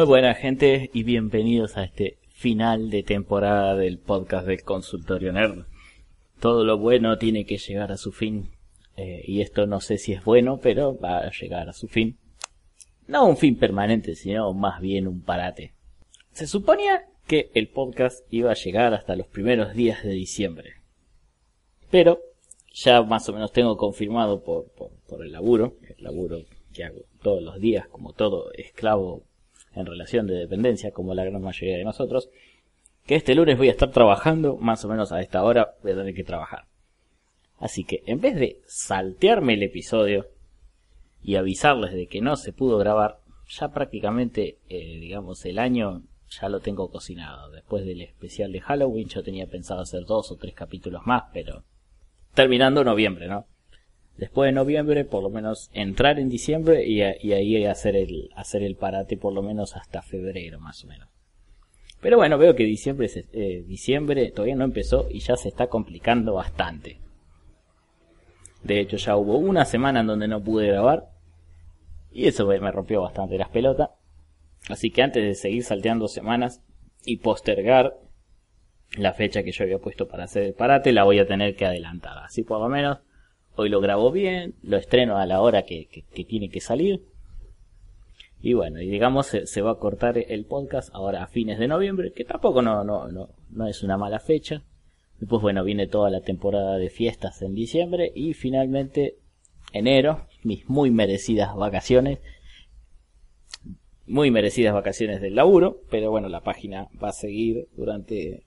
Muy buena gente y bienvenidos a este final de temporada del podcast del Consultorio Nerd. Todo lo bueno tiene que llegar a su fin eh, y esto no sé si es bueno, pero va a llegar a su fin. No un fin permanente, sino más bien un parate. Se suponía que el podcast iba a llegar hasta los primeros días de diciembre. Pero ya más o menos tengo confirmado por, por, por el laburo, el laburo que hago todos los días como todo esclavo en relación de dependencia, como la gran mayoría de nosotros, que este lunes voy a estar trabajando, más o menos a esta hora voy a tener que trabajar. Así que en vez de saltearme el episodio y avisarles de que no se pudo grabar, ya prácticamente, eh, digamos, el año ya lo tengo cocinado. Después del especial de Halloween yo tenía pensado hacer dos o tres capítulos más, pero terminando noviembre, ¿no? Después de noviembre, por lo menos entrar en diciembre y, ahí hacer el, hacer el parate por lo menos hasta febrero más o menos. Pero bueno, veo que diciembre, eh, diciembre todavía no empezó y ya se está complicando bastante. De hecho ya hubo una semana en donde no pude grabar y eso me rompió bastante las pelotas. Así que antes de seguir salteando semanas y postergar la fecha que yo había puesto para hacer el parate, la voy a tener que adelantar. Así por lo menos Hoy lo grabo bien, lo estreno a la hora que, tiene que salir. Y bueno, y digamos se, va a cortar el podcast ahora a fines de noviembre, que tampoco no, no, no, no es una mala fecha. Después bueno, viene toda la temporada de fiestas en diciembre y finalmente enero, mis muy merecidas vacaciones. Muy merecidas vacaciones del laburo, pero bueno, la página va a seguir durante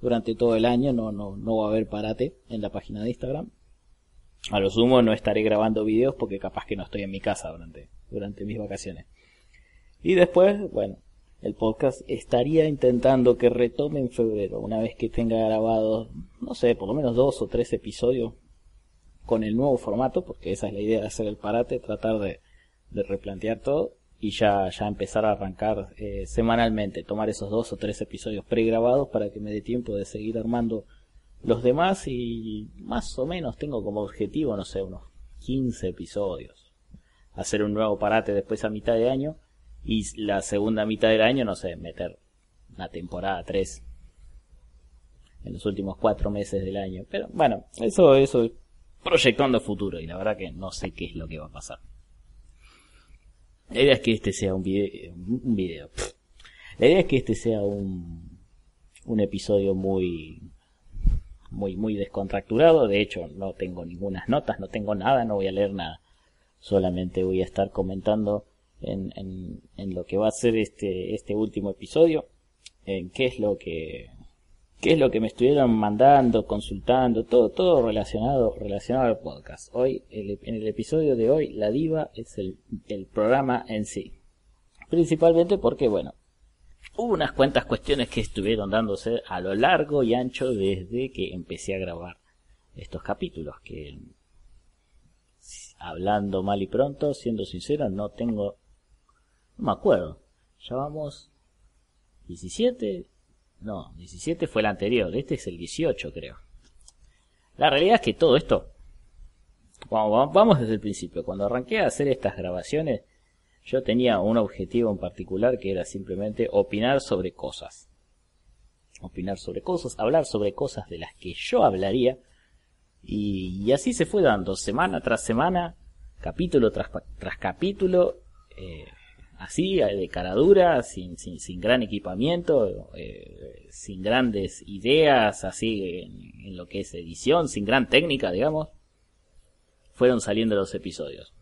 durante todo el año, no no no va a haber parate en la página de Instagram. A lo sumo no estaré grabando videos porque capaz que no estoy en mi casa durante, durante mis vacaciones. Y después, bueno, el podcast estaría intentando que retome en febrero, una vez que tenga grabado, no sé, por lo menos dos o tres episodios con el nuevo formato, porque esa es la idea de hacer el parate, tratar de, de replantear todo y ya, ya empezar a arrancar eh, semanalmente, tomar esos dos o tres episodios pregrabados para que me dé tiempo de seguir armando los demás y más o menos tengo como objetivo, no sé, unos 15 episodios. Hacer un nuevo parate después a mitad de año y la segunda mitad del año, no sé, meter una temporada 3 en los últimos cuatro meses del año. Pero bueno, eso, eso proyectando futuro y la verdad que no sé qué es lo que va a pasar. La idea es que este sea un video, un video. La idea es que este sea un, un episodio muy, muy, muy descontracturado. De hecho, no tengo ninguna notas, no tengo nada, no voy a leer nada. Solamente voy a estar comentando en, en, en lo que va a ser este, este último episodio, en qué es lo que, qué es lo que me estuvieron mandando, consultando, todo, todo relacionado, relacionado al podcast. Hoy, en el episodio de hoy, la diva es el, el programa en sí. Principalmente porque, bueno, unas cuantas cuestiones que estuvieron dándose a lo largo y ancho desde que empecé a grabar estos capítulos que hablando mal y pronto siendo sincero no tengo no me acuerdo. Ya vamos 17 no 17 fue el anterior este es el 18 creo. La realidad es que todo esto vamos desde el principio. Cuando arranqué a hacer estas grabaciones yo tenía un objetivo en particular que era simplemente opinar sobre cosas. opinar sobre cosas, hablar sobre cosas de las que yo hablaría. Y, así se fue dando, semana tras semana, capítulo tras, tras capítulo, eh, así, de cara dura, sin, sin, sin gran equipamiento, eh, sin grandes ideas, así en, lo que es edición, sin gran técnica, digamos, fueron saliendo los episodios.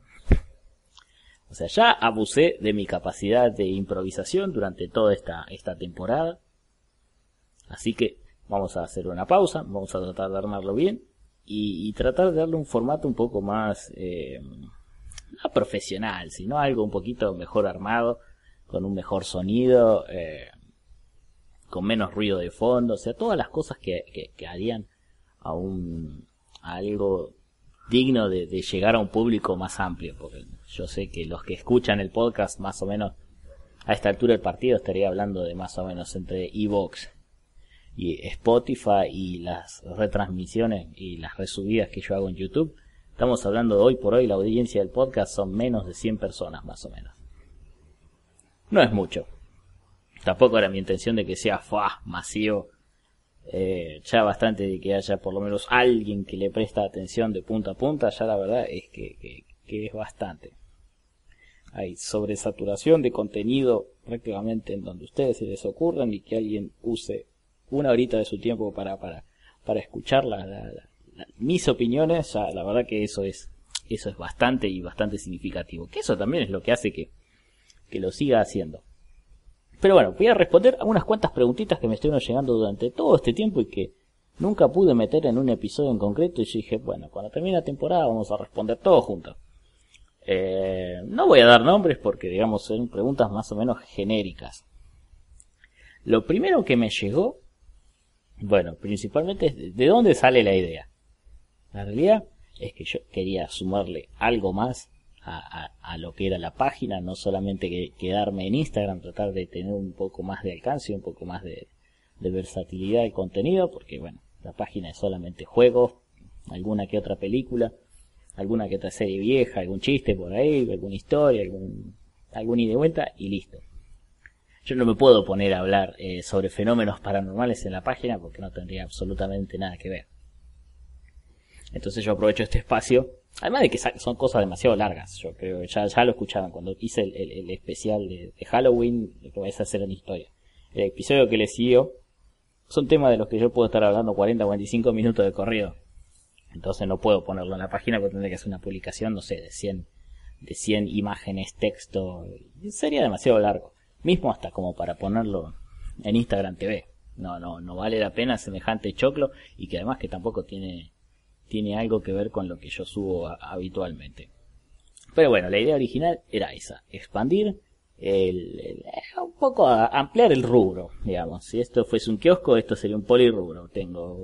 O sea, ya abusé de mi capacidad de improvisación durante toda esta, esta temporada. Así que vamos a hacer una pausa, vamos a tratar de armarlo bien y, tratar de darle un formato un poco más, eh, no profesional, sino algo un poquito mejor armado, con un mejor sonido, eh, con menos ruido de fondo, o sea, todas las cosas que, que, harían a un a algo digno de, llegar a un público más amplio, porque yo sé que los que escuchan el podcast más o menos a esta altura del partido estaría hablando de más o menos entre Evox y Spotify y las retransmisiones y las resubidas que yo hago en YouTube, estamos hablando de hoy por hoy la audiencia del podcast son menos de 100 personas más o menos. No es mucho. Tampoco era mi intención de que sea ¡fua! masivo. Eh, ya bastante de que haya por lo menos alguien que le presta atención de punta a punta, ya la verdad es que, que, es bastante. Hay sobresaturación de contenido prácticamente en donde ustedes se les ocurran y que alguien use una horita de su tiempo para, para, para escuchar mis opiniones, la verdad que eso es, eso es bastante y bastante significativo. Que eso también es lo que hace que, que lo siga haciendo. Pero bueno, voy a responder a unas cuantas preguntitas que me estuvieron llegando durante todo este tiempo y que nunca pude meter en un episodio en concreto y yo dije, bueno, cuando termine la temporada vamos a responder todos juntos. Eh, no voy a dar nombres porque, digamos, son preguntas más o menos genéricas. Lo primero que me llegó bueno, principalmente de dónde sale la idea. La realidad es que yo quería sumarle algo más a, lo que era la página, no solamente quedarme en Instagram, tratar de tener un poco más de alcance, un poco más de, de versatilidad del contenido, porque bueno, la página es solamente juegos, alguna que otra película, alguna que otra serie vieja, algún chiste por ahí, alguna historia, algún, algún ida y vuelta y listo. Yo no me puedo poner a hablar eh, sobre fenómenos paranormales en la página porque no tendría absolutamente nada que ver. Entonces yo aprovecho este espacio, además de que son cosas demasiado largas, yo creo ya, ya lo escuchaban cuando hice el, especial de, Halloween, que vais a hacer en historia. El episodio que le siguió son temas de los que yo puedo estar hablando 40 o 45 minutos de corrido. Entonces no puedo ponerlo en la página porque tendría que hacer una publicación, no sé, de 100, de 100 imágenes, texto. Sería demasiado largo mismo hasta como para ponerlo en Instagram TV. No, no, no vale la pena semejante choclo y que además que tampoco tiene, tiene algo que ver con lo que yo subo habitualmente. Pero bueno, la idea original era esa, expandir el, un poco ampliar el rubro, digamos. Si esto fuese un kiosco, esto sería un polirrubro. Tengo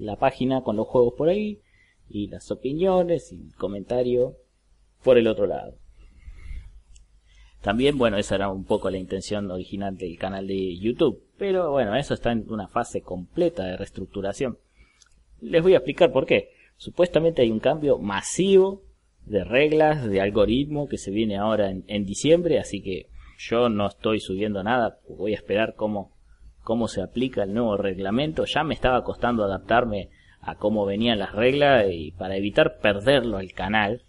la página con los juegos por ahí y las opiniones y comentario por el otro lado. También, bueno, esa era un poco la intención original del canal de YouTube. Pero bueno, eso está en una fase completa de reestructuración. Les voy a explicar por qué. Supuestamente hay un cambio masivo de reglas, de algoritmo que se viene ahora en, diciembre, así que yo no estoy subiendo nada, voy a esperar cómo, cómo se aplica el nuevo reglamento. Ya me estaba costando adaptarme a cómo venían las reglas y para evitar perderlo al canal,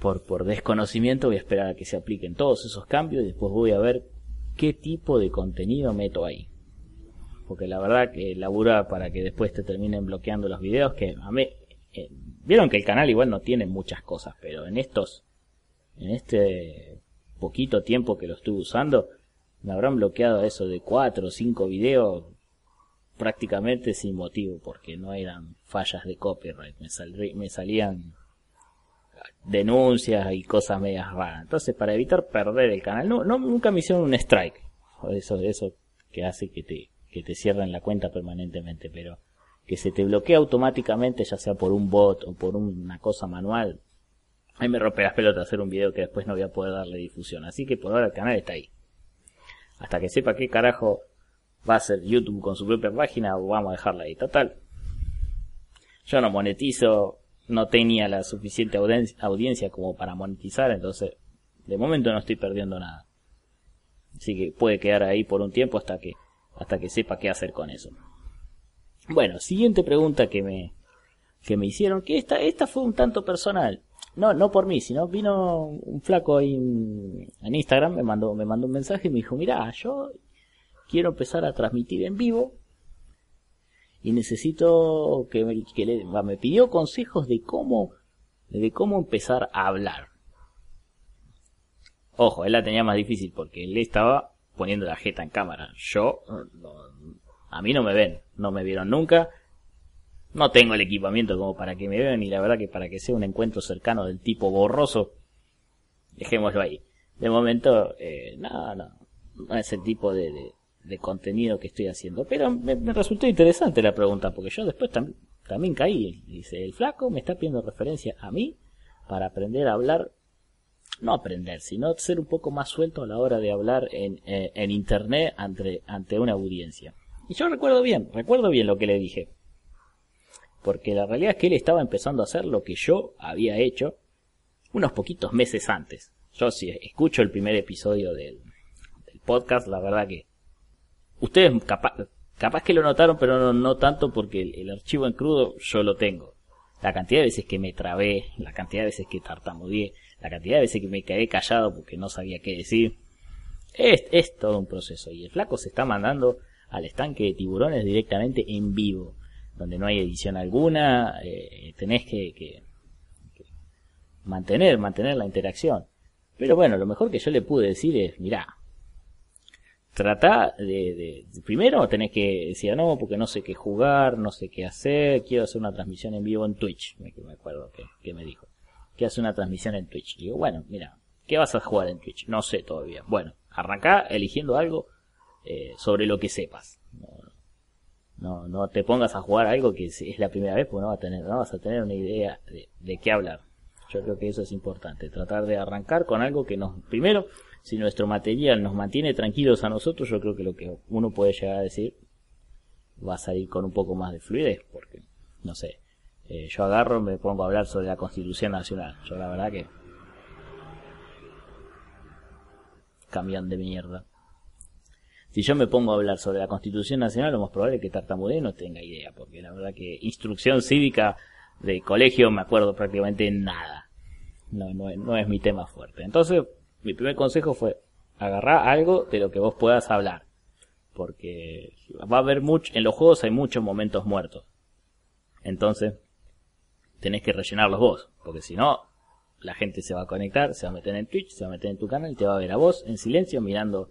por, por desconocimiento voy a esperar a que se apliquen todos esos cambios y después voy a ver qué tipo de contenido meto ahí. Porque la verdad que labura para que después te terminen bloqueando los videos que a mí... Eh, vieron que el canal igual no tiene muchas cosas, pero en estos... En este poquito tiempo que lo estuve usando, me habrán bloqueado eso de 4 o 5 videos prácticamente sin motivo, porque no eran fallas de copyright, me, me salían denuncias y cosas medias raras. Entonces, para evitar perder el canal, no, no nunca me hicieron un strike. Eso, eso que hace que te, que te cierren la cuenta permanentemente, pero que se te bloquea automáticamente, ya sea por un bot o por una cosa manual. Ahí me rompe las pelotas hacer un video que después no voy a poder darle difusión. Así que por ahora el canal está ahí. Hasta que sepa qué carajo va a ser YouTube con su propia página, vamos a dejarla ahí. Total. Yo no monetizo, no tenía la suficiente audiencia como para monetizar, entonces de momento no estoy perdiendo nada. Así que puede quedar ahí por un tiempo hasta que hasta que sepa qué hacer con eso. Bueno, siguiente pregunta que me, que me hicieron, que esta, esta fue un tanto personal. No, no por mí, sino vino un flaco ahí en, Instagram, me mandó, me mandó un mensaje y me dijo, mira, yo quiero empezar a transmitir en vivo y necesito que, me, que le, me pidió consejos de cómo, de cómo empezar a hablar. Ojo, él la tenía más difícil porque él estaba poniendo la jeta en cámara. Yo, a mí no me ven, no me vieron nunca. No tengo el equipamiento como para que me vean y la verdad que para que sea un encuentro cercano del tipo borroso, dejémoslo ahí. De momento, eh, no, no, no es el tipo de, de, contenido que estoy haciendo. Pero me, resultó interesante la pregunta porque yo después también caí. Dice, el flaco me está pidiendo referencia a mí para aprender a hablar no aprender, sino ser un poco más suelto a la hora de hablar en, eh, en internet ante, ante una audiencia. Y yo recuerdo bien, recuerdo bien lo que le dije. Porque la realidad es que él estaba empezando a hacer lo que yo había hecho unos poquitos meses antes. Yo si escucho el primer episodio del, podcast, la verdad que ustedes capaz, capaz que lo notaron, pero no, no tanto porque el, el, archivo en crudo yo lo tengo. La cantidad de veces que me trabé, la cantidad de veces que tartamudeé, la cantidad de veces que me quedé callado porque no sabía qué decir. Es, es todo un proceso y el flaco se está mandando al estanque de tiburones directamente en vivo, donde no hay edición alguna, eh, tenés que, que, mantener, mantener la interacción. Pero bueno, lo mejor que yo le pude decir es, mirá, trata de, primero tenés que decir no porque no sé qué jugar no sé qué hacer quiero hacer una transmisión en vivo en Twitch me, acuerdo que, me dijo que hace una transmisión en Twitch. Digo, bueno, mira, ¿qué vas a jugar en Twitch? No sé todavía. Bueno, arranca eligiendo algo eh, sobre lo que sepas. No, no, te pongas a jugar algo que es, la primera vez, porque no, vas a tener, no vas a tener una idea de, de qué hablar. Yo creo que eso es importante, tratar de arrancar con algo que nos, primero, si nuestro material nos mantiene tranquilos a nosotros, yo creo que lo que uno puede llegar a decir va a salir con un poco más de fluidez, porque, no sé, eh, yo agarro, me pongo a hablar sobre la Constitución Nacional. Yo la verdad que... Cambian de mierda. Si yo me pongo a hablar sobre la Constitución Nacional, lo más probable es que Tartamudé no tenga idea, porque la verdad que instrucción cívica de colegio me acuerdo prácticamente nada. No, no, no es mi tema fuerte. Entonces, mi primer consejo fue agarrar algo de lo que vos puedas hablar. Porque va a haber mucho, en los juegos hay muchos momentos muertos. Entonces, tenés que rellenarlos vos, porque si no, la gente se va a conectar, se va a meter en Twitch, se va a meter en tu canal y te va a ver a vos en silencio mirando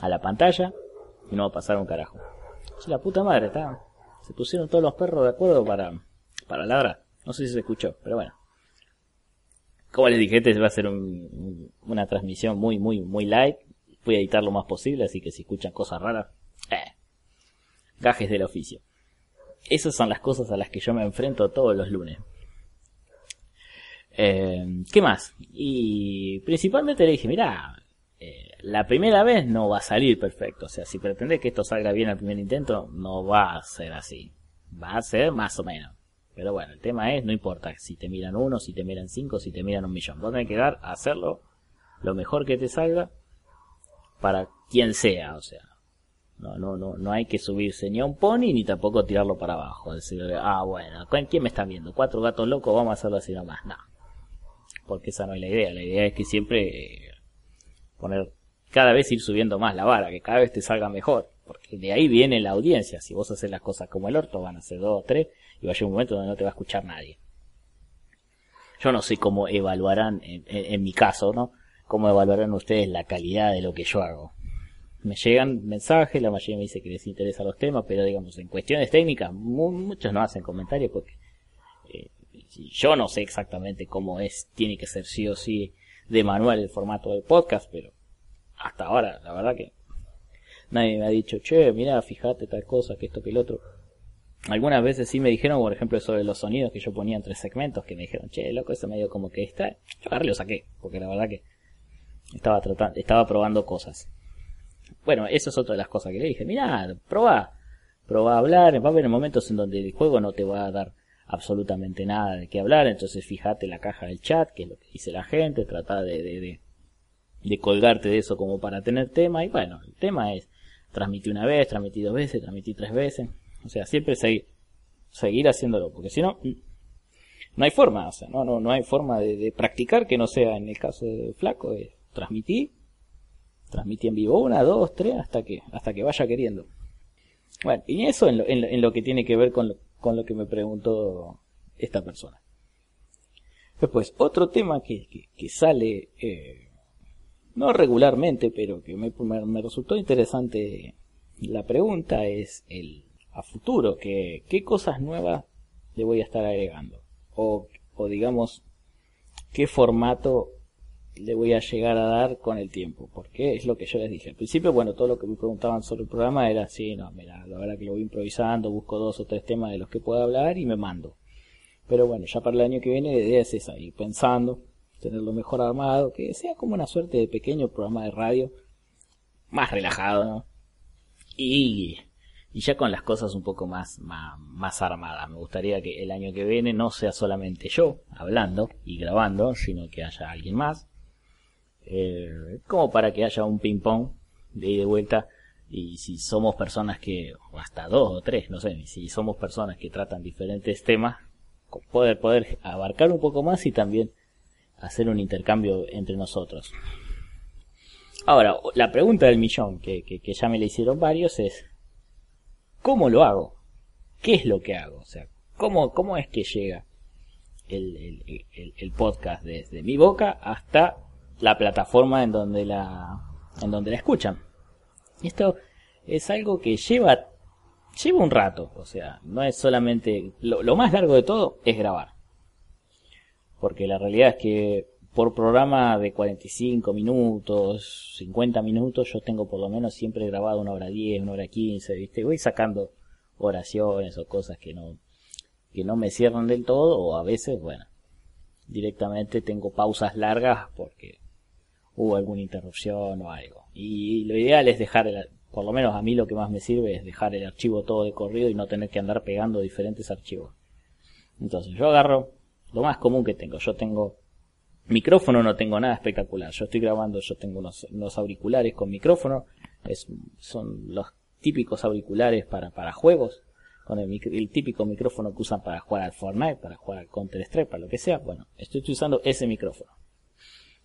a la pantalla y no va a pasar un carajo. Si la puta madre está, se pusieron todos los perros de acuerdo para, para ladrar. No sé si se escuchó, pero bueno. Como les dije, este va a ser una transmisión muy, muy, muy light. Voy a editar lo más posible, así que si escuchan cosas raras, eh, gajes del oficio. Esas son las cosas a las que yo me enfrento todos los lunes. Eh, ¿Qué más? Y principalmente le dije, mira, eh, la primera vez no va a salir perfecto. O sea, si pretendes que esto salga bien al primer intento, no va a ser así. Va a ser más o menos. Pero bueno, el tema es, no importa si te miran uno, si te miran cinco, si te miran un millón. Vos tenés que dar a hacerlo lo mejor que te salga para quien sea. O sea, no, no, no, no hay que subirse ni a un pony ni tampoco tirarlo para abajo. Decir, ah, bueno, ¿quién me está viendo? Cuatro gatos locos, vamos a hacerlo así nomás. No. Porque esa no es la idea. La idea es que siempre eh, poner, cada vez ir subiendo más la vara, que cada vez te salga mejor. Porque de ahí viene la audiencia. Si vos haces las cosas como el orto, van a ser dos o tres, y va a llegar un momento donde no te va a escuchar nadie. Yo no sé cómo evaluarán, en mi caso, ¿no? Cómo evaluarán ustedes la calidad de lo que yo hago me llegan mensajes, la mayoría me dice que les interesa los temas, pero digamos, en cuestiones técnicas, muchos no hacen comentarios porque eh, yo no sé exactamente cómo es, tiene que ser sí o sí de manual el formato del podcast, pero hasta ahora, la verdad que nadie me ha dicho, che, mira, fíjate tal cosa, que esto, que el otro. Algunas veces sí me dijeron, por ejemplo, sobre los sonidos que yo ponía entre segmentos, que me dijeron, che, loco, eso medio como que está. Yo agarré lo saqué, porque la verdad que estaba tratando, estaba probando cosas. Bueno, eso es otra de las cosas que le dije. Mira, probá, probá a hablar. Va a haber momentos en donde el juego no te va a dar absolutamente nada de qué hablar. Entonces fíjate la caja del chat, que es lo que dice la gente. Trata de, de, de, colgarte de eso como para tener tema. Y bueno, el tema es transmití una vez, transmití dos veces, transmití tres veces. O sea, siempre seguir, seguir haciéndolo, porque si no, no hay forma, o sea, no, no, no hay forma de, practicar que no sea en el caso de Flaco, de transmití, transmití en vivo una, dos, tres, hasta que, hasta que vaya queriendo. Bueno, y eso en lo, en lo, que tiene que ver con lo, con lo que me preguntó esta persona. Después, otro tema que, que, sale, eh, no regularmente, pero que me, me, resultó interesante la pregunta es el a futuro, que, qué cosas nuevas le voy a estar agregando. O, o digamos, qué formato le voy a llegar a dar con el tiempo, porque es lo que yo les dije. Al principio, bueno, todo lo que me preguntaban sobre el programa era así, no, mira, la verdad que lo voy improvisando, busco dos o tres temas de los que pueda hablar y me mando. Pero bueno, ya para el año que viene la idea es esa, ir pensando, tenerlo mejor armado, que sea como una suerte de pequeño programa de radio, más relajado, ¿no? Y, y ya con las cosas un poco más, más, más armadas. Me gustaría que el año que viene no sea solamente yo hablando y grabando, sino que haya alguien más. Eh, como para que haya un ping pong de ida y de vuelta y si somos personas que, o hasta dos o tres, no sé, si somos personas que tratan diferentes temas, poder, poder abarcar un poco más y también hacer un intercambio entre nosotros. Ahora, la pregunta del millón, que, que, ya me le hicieron varios, es, ¿cómo lo hago? ¿Qué es lo que hago? O sea, ¿cómo, cómo es que llega el, el, el, podcast desde mi boca hasta la plataforma en donde la, en donde la escuchan? Esto es algo que lleva lleva un rato, o sea, no es solamente... Lo, más largo de todo es grabar. Porque la realidad es que por programa de 45 minutos, 50 minutos, yo tengo por lo menos siempre grabado una hora 10, una hora 15, ¿viste? Voy sacando oraciones o cosas que no, que no me cierran del todo, o a veces, bueno, directamente tengo pausas largas porque hubo alguna interrupción o algo. Y lo ideal es dejar el, por lo menos a mí lo que más me sirve es dejar el archivo todo de corrido y no tener que andar pegando diferentes archivos. Entonces yo agarro lo más común que tengo. Yo tengo micrófono, no tengo nada espectacular. Yo estoy grabando, yo tengo unos, auriculares con micrófono. Es, son los típicos auriculares para, para juegos. Con el, el, típico micrófono que usan para jugar al Fortnite, para jugar al Counter Strike, para lo que sea. Bueno, estoy usando ese micrófono.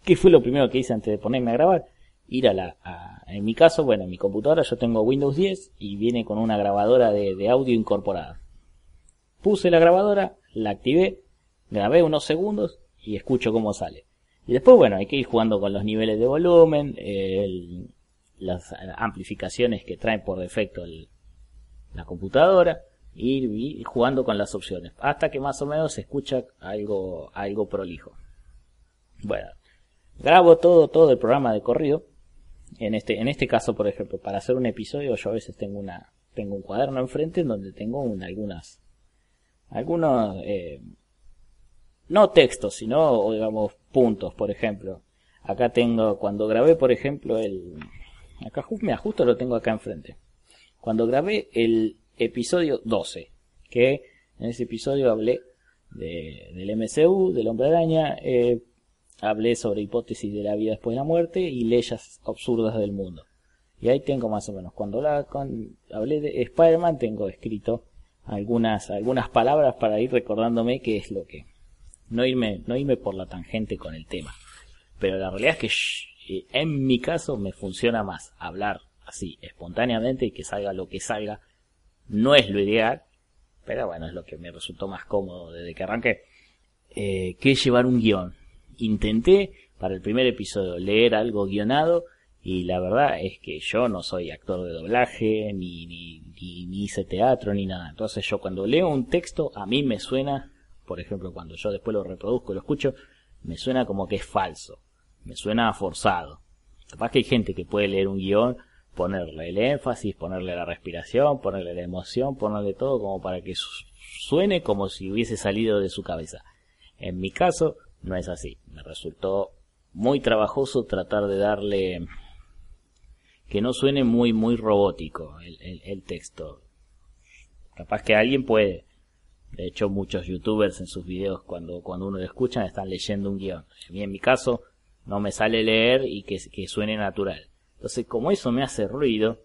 ¿Qué fue lo primero que hice antes de ponerme a grabar? ir a la... en mi caso, bueno, en mi computadora yo tengo Windows 10 y viene con una grabadora de, audio incorporada. Puse la grabadora, la activé, grabé unos segundos y escucho cómo sale. Y después, bueno, hay que ir jugando con los niveles de volumen, las amplificaciones que trae por defecto la computadora, ir, ir, jugando con las opciones, hasta que más o menos se escucha algo, algo prolijo. Bueno, grabo todo, todo el programa de corrido, en este, en este caso, por ejemplo, para hacer un episodio, yo a veces tengo una, tengo un cuaderno enfrente en donde tengo algunas, algunos, eh, no textos, sino, digamos, puntos, por ejemplo. Acá tengo, cuando grabé, por ejemplo, el, acá me ajusto, lo tengo acá enfrente. Cuando grabé el episodio 12, que en ese episodio hablé de, del MCU, del Hombre Araña, eh, hablé sobre hipótesis de la vida después de la muerte y leyes absurdas del mundo. Y ahí tengo más o menos, cuando la, hablé de Spider-Man tengo escrito algunas, algunas palabras para ir recordándome qué es lo que... No irme, no irme por la tangente con el tema. Pero la realidad es que eh, en mi caso me funciona más hablar así, espontáneamente y que salga lo que salga. No es lo ideal, pero bueno, es lo que me resultó más cómodo desde que arranqué. Eh, que llevar un guion intenté para el primer episodio leer algo guionado y la verdad es que yo no soy actor de doblaje, ni, ni, ni, hice teatro, ni nada. Entonces yo cuando leo un texto, a mí me suena, por ejemplo, cuando yo después lo reproduzco, lo escucho, me suena como que es falso, me suena forzado. Capaz que hay gente que puede leer un guion, ponerle el énfasis, ponerle la respiración, ponerle la emoción, ponerle todo como para que suene como si hubiese salido de su cabeza. En mi caso, no es así. Me resultó muy trabajoso tratar de darle que no suene muy muy robótico el, texto. Capaz que alguien puede. De hecho, muchos youtubers en sus videos, cuando, cuando uno lo escucha, están leyendo un guion. A mí, en mi caso, no me sale leer y que, que suene natural. Entonces, como eso me hace ruido,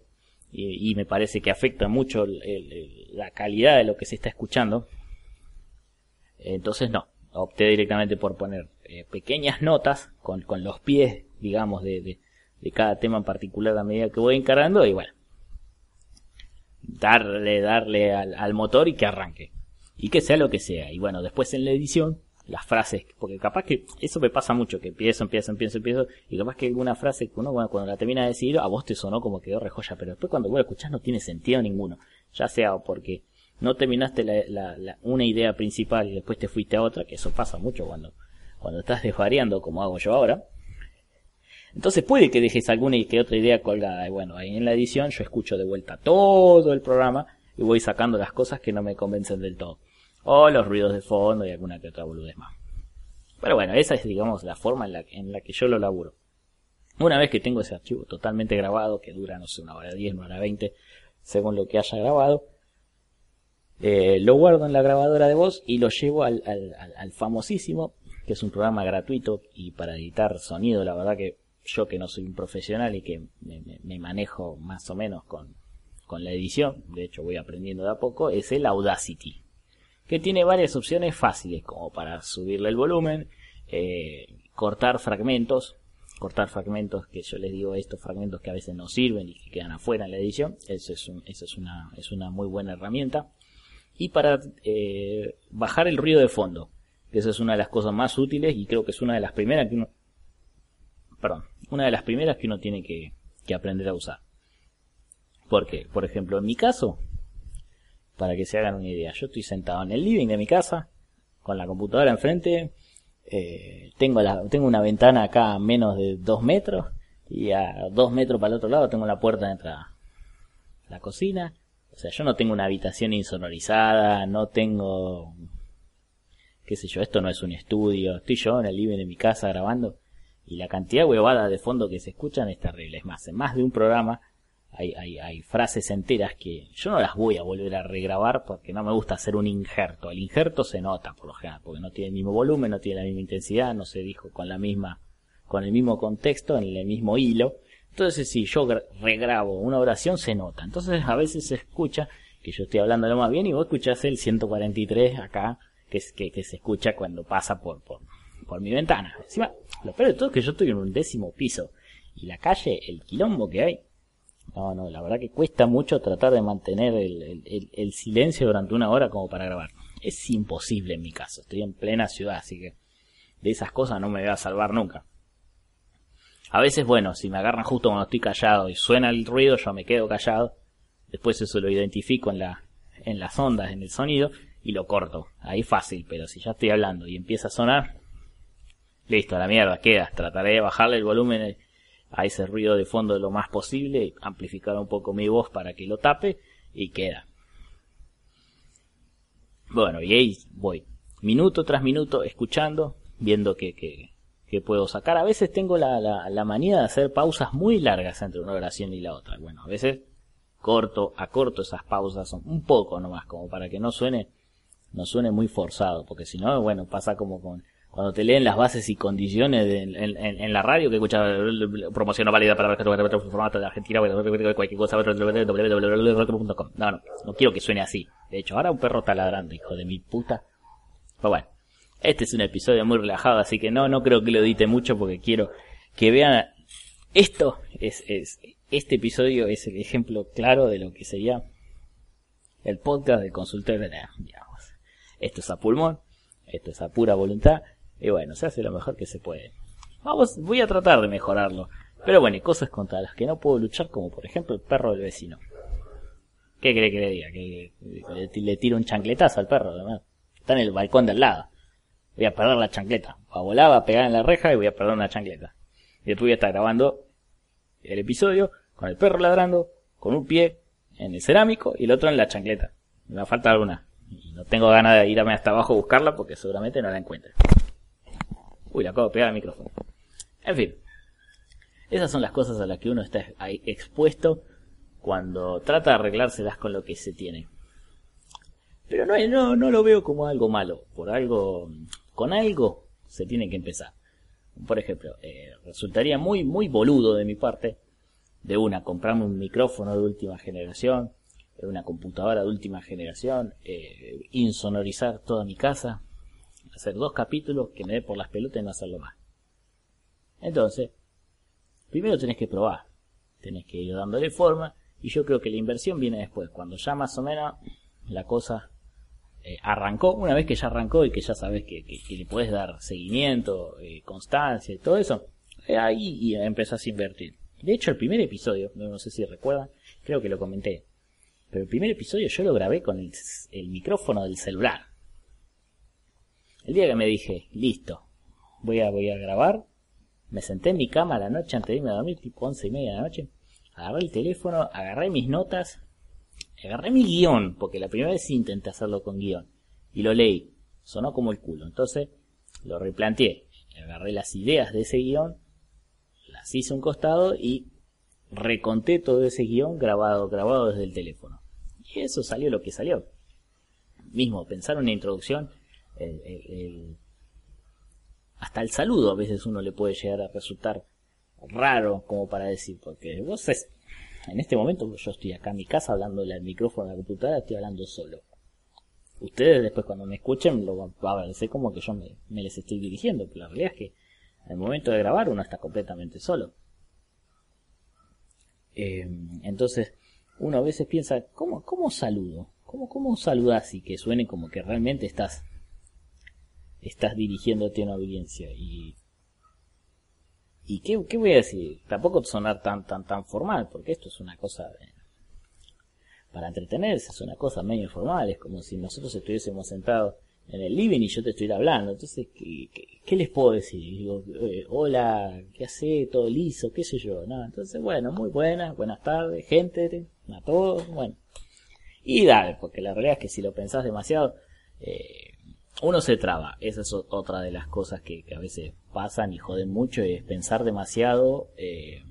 y, me parece que afecta mucho la calidad de lo que se está escuchando. Entonces no, opté directamente por poner eh, pequeñas notas con, con, los pies, digamos, de, de, cada tema en particular a medida que voy encarando y bueno, darle, darle al, motor y que arranque. Y que sea lo que sea. Y bueno, después en la edición las frases, porque capaz que eso me pasa mucho, que empiezo, empiezo, empiezo, empiezo, y capaz que alguna frase que uno cuando la termina de decir, a vos te sonó como quedó rejoya, pero después cuando vos la escuchás no tiene sentido ninguno, ya sea porque no terminaste la, una idea principal y después te fuiste a otra, que eso pasa mucho cuando, cuando estás desvariando como hago yo ahora. Entonces puede que dejes alguna y que otra idea colgada. Y bueno, ahí en la edición yo escucho de vuelta todo el programa y voy sacando las cosas que no me convencen del todo o los ruidos de fondo y alguna que otra boludez más. Pero bueno, esa es, digamos, la forma en la, en la que yo lo laburo. Una vez que tengo ese archivo totalmente grabado, que dura, no sé, una hora 10, una hora 20, según lo que haya grabado, eh, lo guardo en la grabadora de voz y lo llevo al, al, al, famosísimo, que es un programa gratuito y para editar sonido, la verdad que yo que no soy un profesional y que me, manejo más o menos con, con la edición, de hecho voy aprendiendo de a poco, es el Audacity que tiene varias opciones fáciles, como para subirle el volumen, eh, cortar fragmentos, cortar fragmentos que yo les digo estos fragmentos que a veces no sirven y que quedan afuera en la edición, eso es, es, una, es una muy buena herramienta. Y para eh, bajar el ruido de fondo, que esa es una de las cosas más útiles y creo que es una de las primeras que uno, perdón, una de las primeras que uno tiene que, que aprender a usar. Porque, por ejemplo, en mi caso, para que se hagan una idea. Yo estoy sentado en el living de mi casa, con la computadora enfrente, eh, tengo, la, tengo una ventana acá a menos de dos metros, y a dos metros para el otro lado tengo la puerta de entrada. La cocina, o sea, yo no tengo una habitación insonorizada, no tengo, qué sé yo, esto no es un estudio, estoy yo en el living de mi casa grabando, y la cantidad de huevadas de fondo que se escuchan es terrible. Es más, en más de un programa hay, hay, hay, frases enteras que yo no las voy a volver a regrabar porque no me gusta hacer un injerto. El injerto se nota por lo general, porque no tiene el mismo volumen, no tiene la misma intensidad, no se dijo con la misma, con el mismo contexto, en el mismo hilo. Entonces si yo regrabo una oración se nota. Entonces a veces se escucha que yo estoy hablando lo más bien y vos escuchás el 143 acá que, que, que se escucha cuando pasa por, por, por mi ventana. Encima, lo peor de todo es que yo estoy en un décimo piso y la calle, el quilombo que hay, no, no, la verdad que cuesta mucho tratar de mantener el, silencio durante una hora como para grabar. Es imposible en mi caso, estoy en plena ciudad, así que de esas cosas no me voy a salvar nunca. A veces, bueno, si me agarran justo cuando estoy callado y suena el ruido, yo me quedo callado. Después eso lo identifico en, la, en las ondas, en el sonido, y lo corto. Ahí fácil, pero si ya estoy hablando y empieza a sonar, listo, a la mierda, queda. Trataré de bajarle el volumen a ese ruido de fondo lo más posible, amplificar un poco mi voz para que lo tape y queda. Bueno, y ahí voy, minuto tras minuto, escuchando, viendo que, que, puedo sacar. A veces tengo la, la, la, manía de hacer pausas muy largas entre una oración y la otra. Bueno, a veces corto, a corto esas pausas, un poco nomás, como para que no suene, no suene muy forzado, porque si no, bueno, pasa como con cuando te leen las bases y condiciones en, la radio que escucha promoción no válida para formato de Argentina, cualquier cosa, www.com. No, no, no quiero que suene así. De hecho, ahora un perro está ladrando, hijo de mi puta. Bueno, este es un episodio muy relajado, así que no, no creo que lo edite mucho porque quiero que vean. Esto es, es, este episodio es el ejemplo claro de lo que sería el podcast del consultor de digamos. Esto es a pulmón, esto es a pura voluntad y bueno, se hace lo mejor que se puede. Vamos, voy a tratar de mejorarlo. Pero bueno, hay cosas contra las que no puedo luchar, como por ejemplo el perro del vecino. ¿Qué cree que le diga? Que le tiro un chancletazo al perro, además. Está en el balcón del lado. Voy a perder la chancleta. Va a volar, va a pegar en la reja y voy a perder una chancleta. Y después voy a estar grabando el episodio con el perro ladrando, con un pie en el cerámico y el otro en la chancleta. Me va falta alguna. Y no tengo ganas de irme hasta abajo a buscarla porque seguramente no la encuentre. Uy, la acabo de pegar al micrófono. En fin. Esas son las cosas a las que uno está expuesto cuando trata de arreglárselas con lo que se tiene. Pero no, no, no lo veo como algo malo. Por algo, con algo se tiene que empezar. Por ejemplo, eh, resultaría muy, muy boludo de mi parte de una comprarme un micrófono de última generación, una computadora de última generación, eh, insonorizar toda mi casa, hacer dos capítulos que me dé por las pelotas y no hacerlo más. Entonces, primero tenés que probar, tenés que ir dándole forma y yo creo que la inversión viene después, cuando ya más o menos la cosa eh, arrancó, una vez que ya arrancó y que ya sabes que, le puedes dar seguimiento, eh, constancia y todo eso, eh, ahí y empezás a invertir. De hecho, el primer episodio, no sé si recuerdan, creo que lo comenté, pero el primer episodio yo lo grabé con el, el micrófono del celular. El día que me dije, listo, voy a, voy a grabar, me senté en mi cama la noche antes de irme a dormir, tipo once y media de la noche, agarré el teléfono, agarré mis notas, agarré mi guion, porque la primera vez intenté hacerlo con guion, y lo leí, sonó como el culo, entonces lo replanteé, agarré las ideas de ese guion, las hice un costado y reconté todo ese guion grabado, grabado desde el teléfono. Y eso salió lo que salió. Mismo, pensar una introducción, hasta el saludo a veces uno le puede llegar a resultar raro como para decir, porque vos es, en este momento yo estoy acá en mi casa hablándole al micrófono a la computadora, estoy hablando solo. Ustedes después cuando me escuchen lo va a parecer como que yo me, les estoy dirigiendo, pero la realidad es que el momento de grabar uno está completamente solo. Eh, entonces, uno a veces piensa, ¿cómo, cómo saludo? ¿Cómo, ¿Cómo saludas y que suene como que realmente estás, estás dirigiéndote a una audiencia? Y, y qué, qué voy a decir? Tampoco sonar tan, tan, tan formal, porque esto es una cosa para entretenerse, es una cosa medio informal, es como si nosotros estuviésemos sentados en el living y yo te estuviera hablando. Entonces, ¿qué, qué, les puedo decir? Eh, hola, ¿qué hace? Todo liso, qué sé yo. No, entonces, bueno, muy buenas, buenas tardes, gente, a todos, bueno. Y dale, porque la realidad es que si lo pensás demasiado, eh, uno se traba. Esa es otra de las cosas que, a veces pasan y joden mucho, es pensar demasiado eh,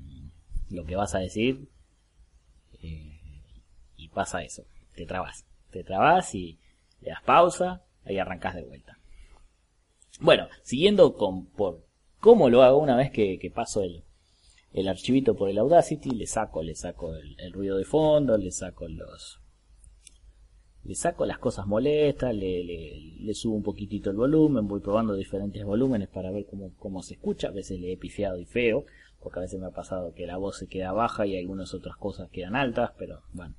lo que vas a decir. y pasa eso, te trabas. Te trabas y le das pausa, ahí arrancás de vuelta. Bueno, siguiendo con por cómo lo hago una vez que, paso el, el, archivito por el Audacity, le saco, le saco el, ruido de fondo, le saco los le saco las cosas molestas, le, le, subo un poquitito el volumen, voy probando diferentes volúmenes para ver cómo, cómo se escucha, a veces le he pifiado y feo, porque a veces me ha pasado que la voz se queda baja y algunas otras cosas quedan altas, pero bueno,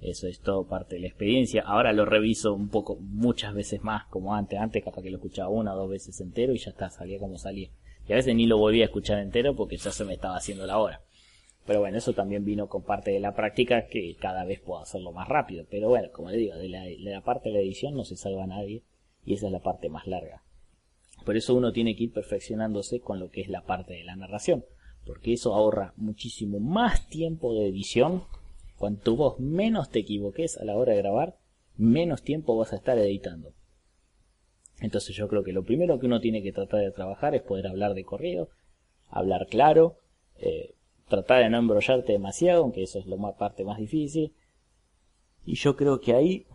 eso es todo parte de la experiencia. Ahora lo reviso un poco, muchas veces más, como antes. Antes capaz que lo escuchaba una o dos veces entero y ya está, salía como salía. Y a veces ni lo volvía a escuchar entero porque ya se me estaba haciendo la hora. Pero bueno, eso también vino con parte de la práctica que cada vez puedo hacerlo más rápido. Pero bueno, como le digo, de la, parte de la edición no se salva nadie y esa es la parte más larga. Por eso uno tiene que ir perfeccionándose con lo que es la parte de la narración. Porque eso ahorra muchísimo más tiempo de edición Cuanto vos menos te equivoques a la hora de grabar, menos tiempo vas a estar editando. Entonces yo creo que lo primero que uno tiene que tratar de trabajar es poder hablar de corrido, hablar claro, eh, tratar de no embrollarte demasiado, aunque eso es la parte más difícil. Y yo creo que ahí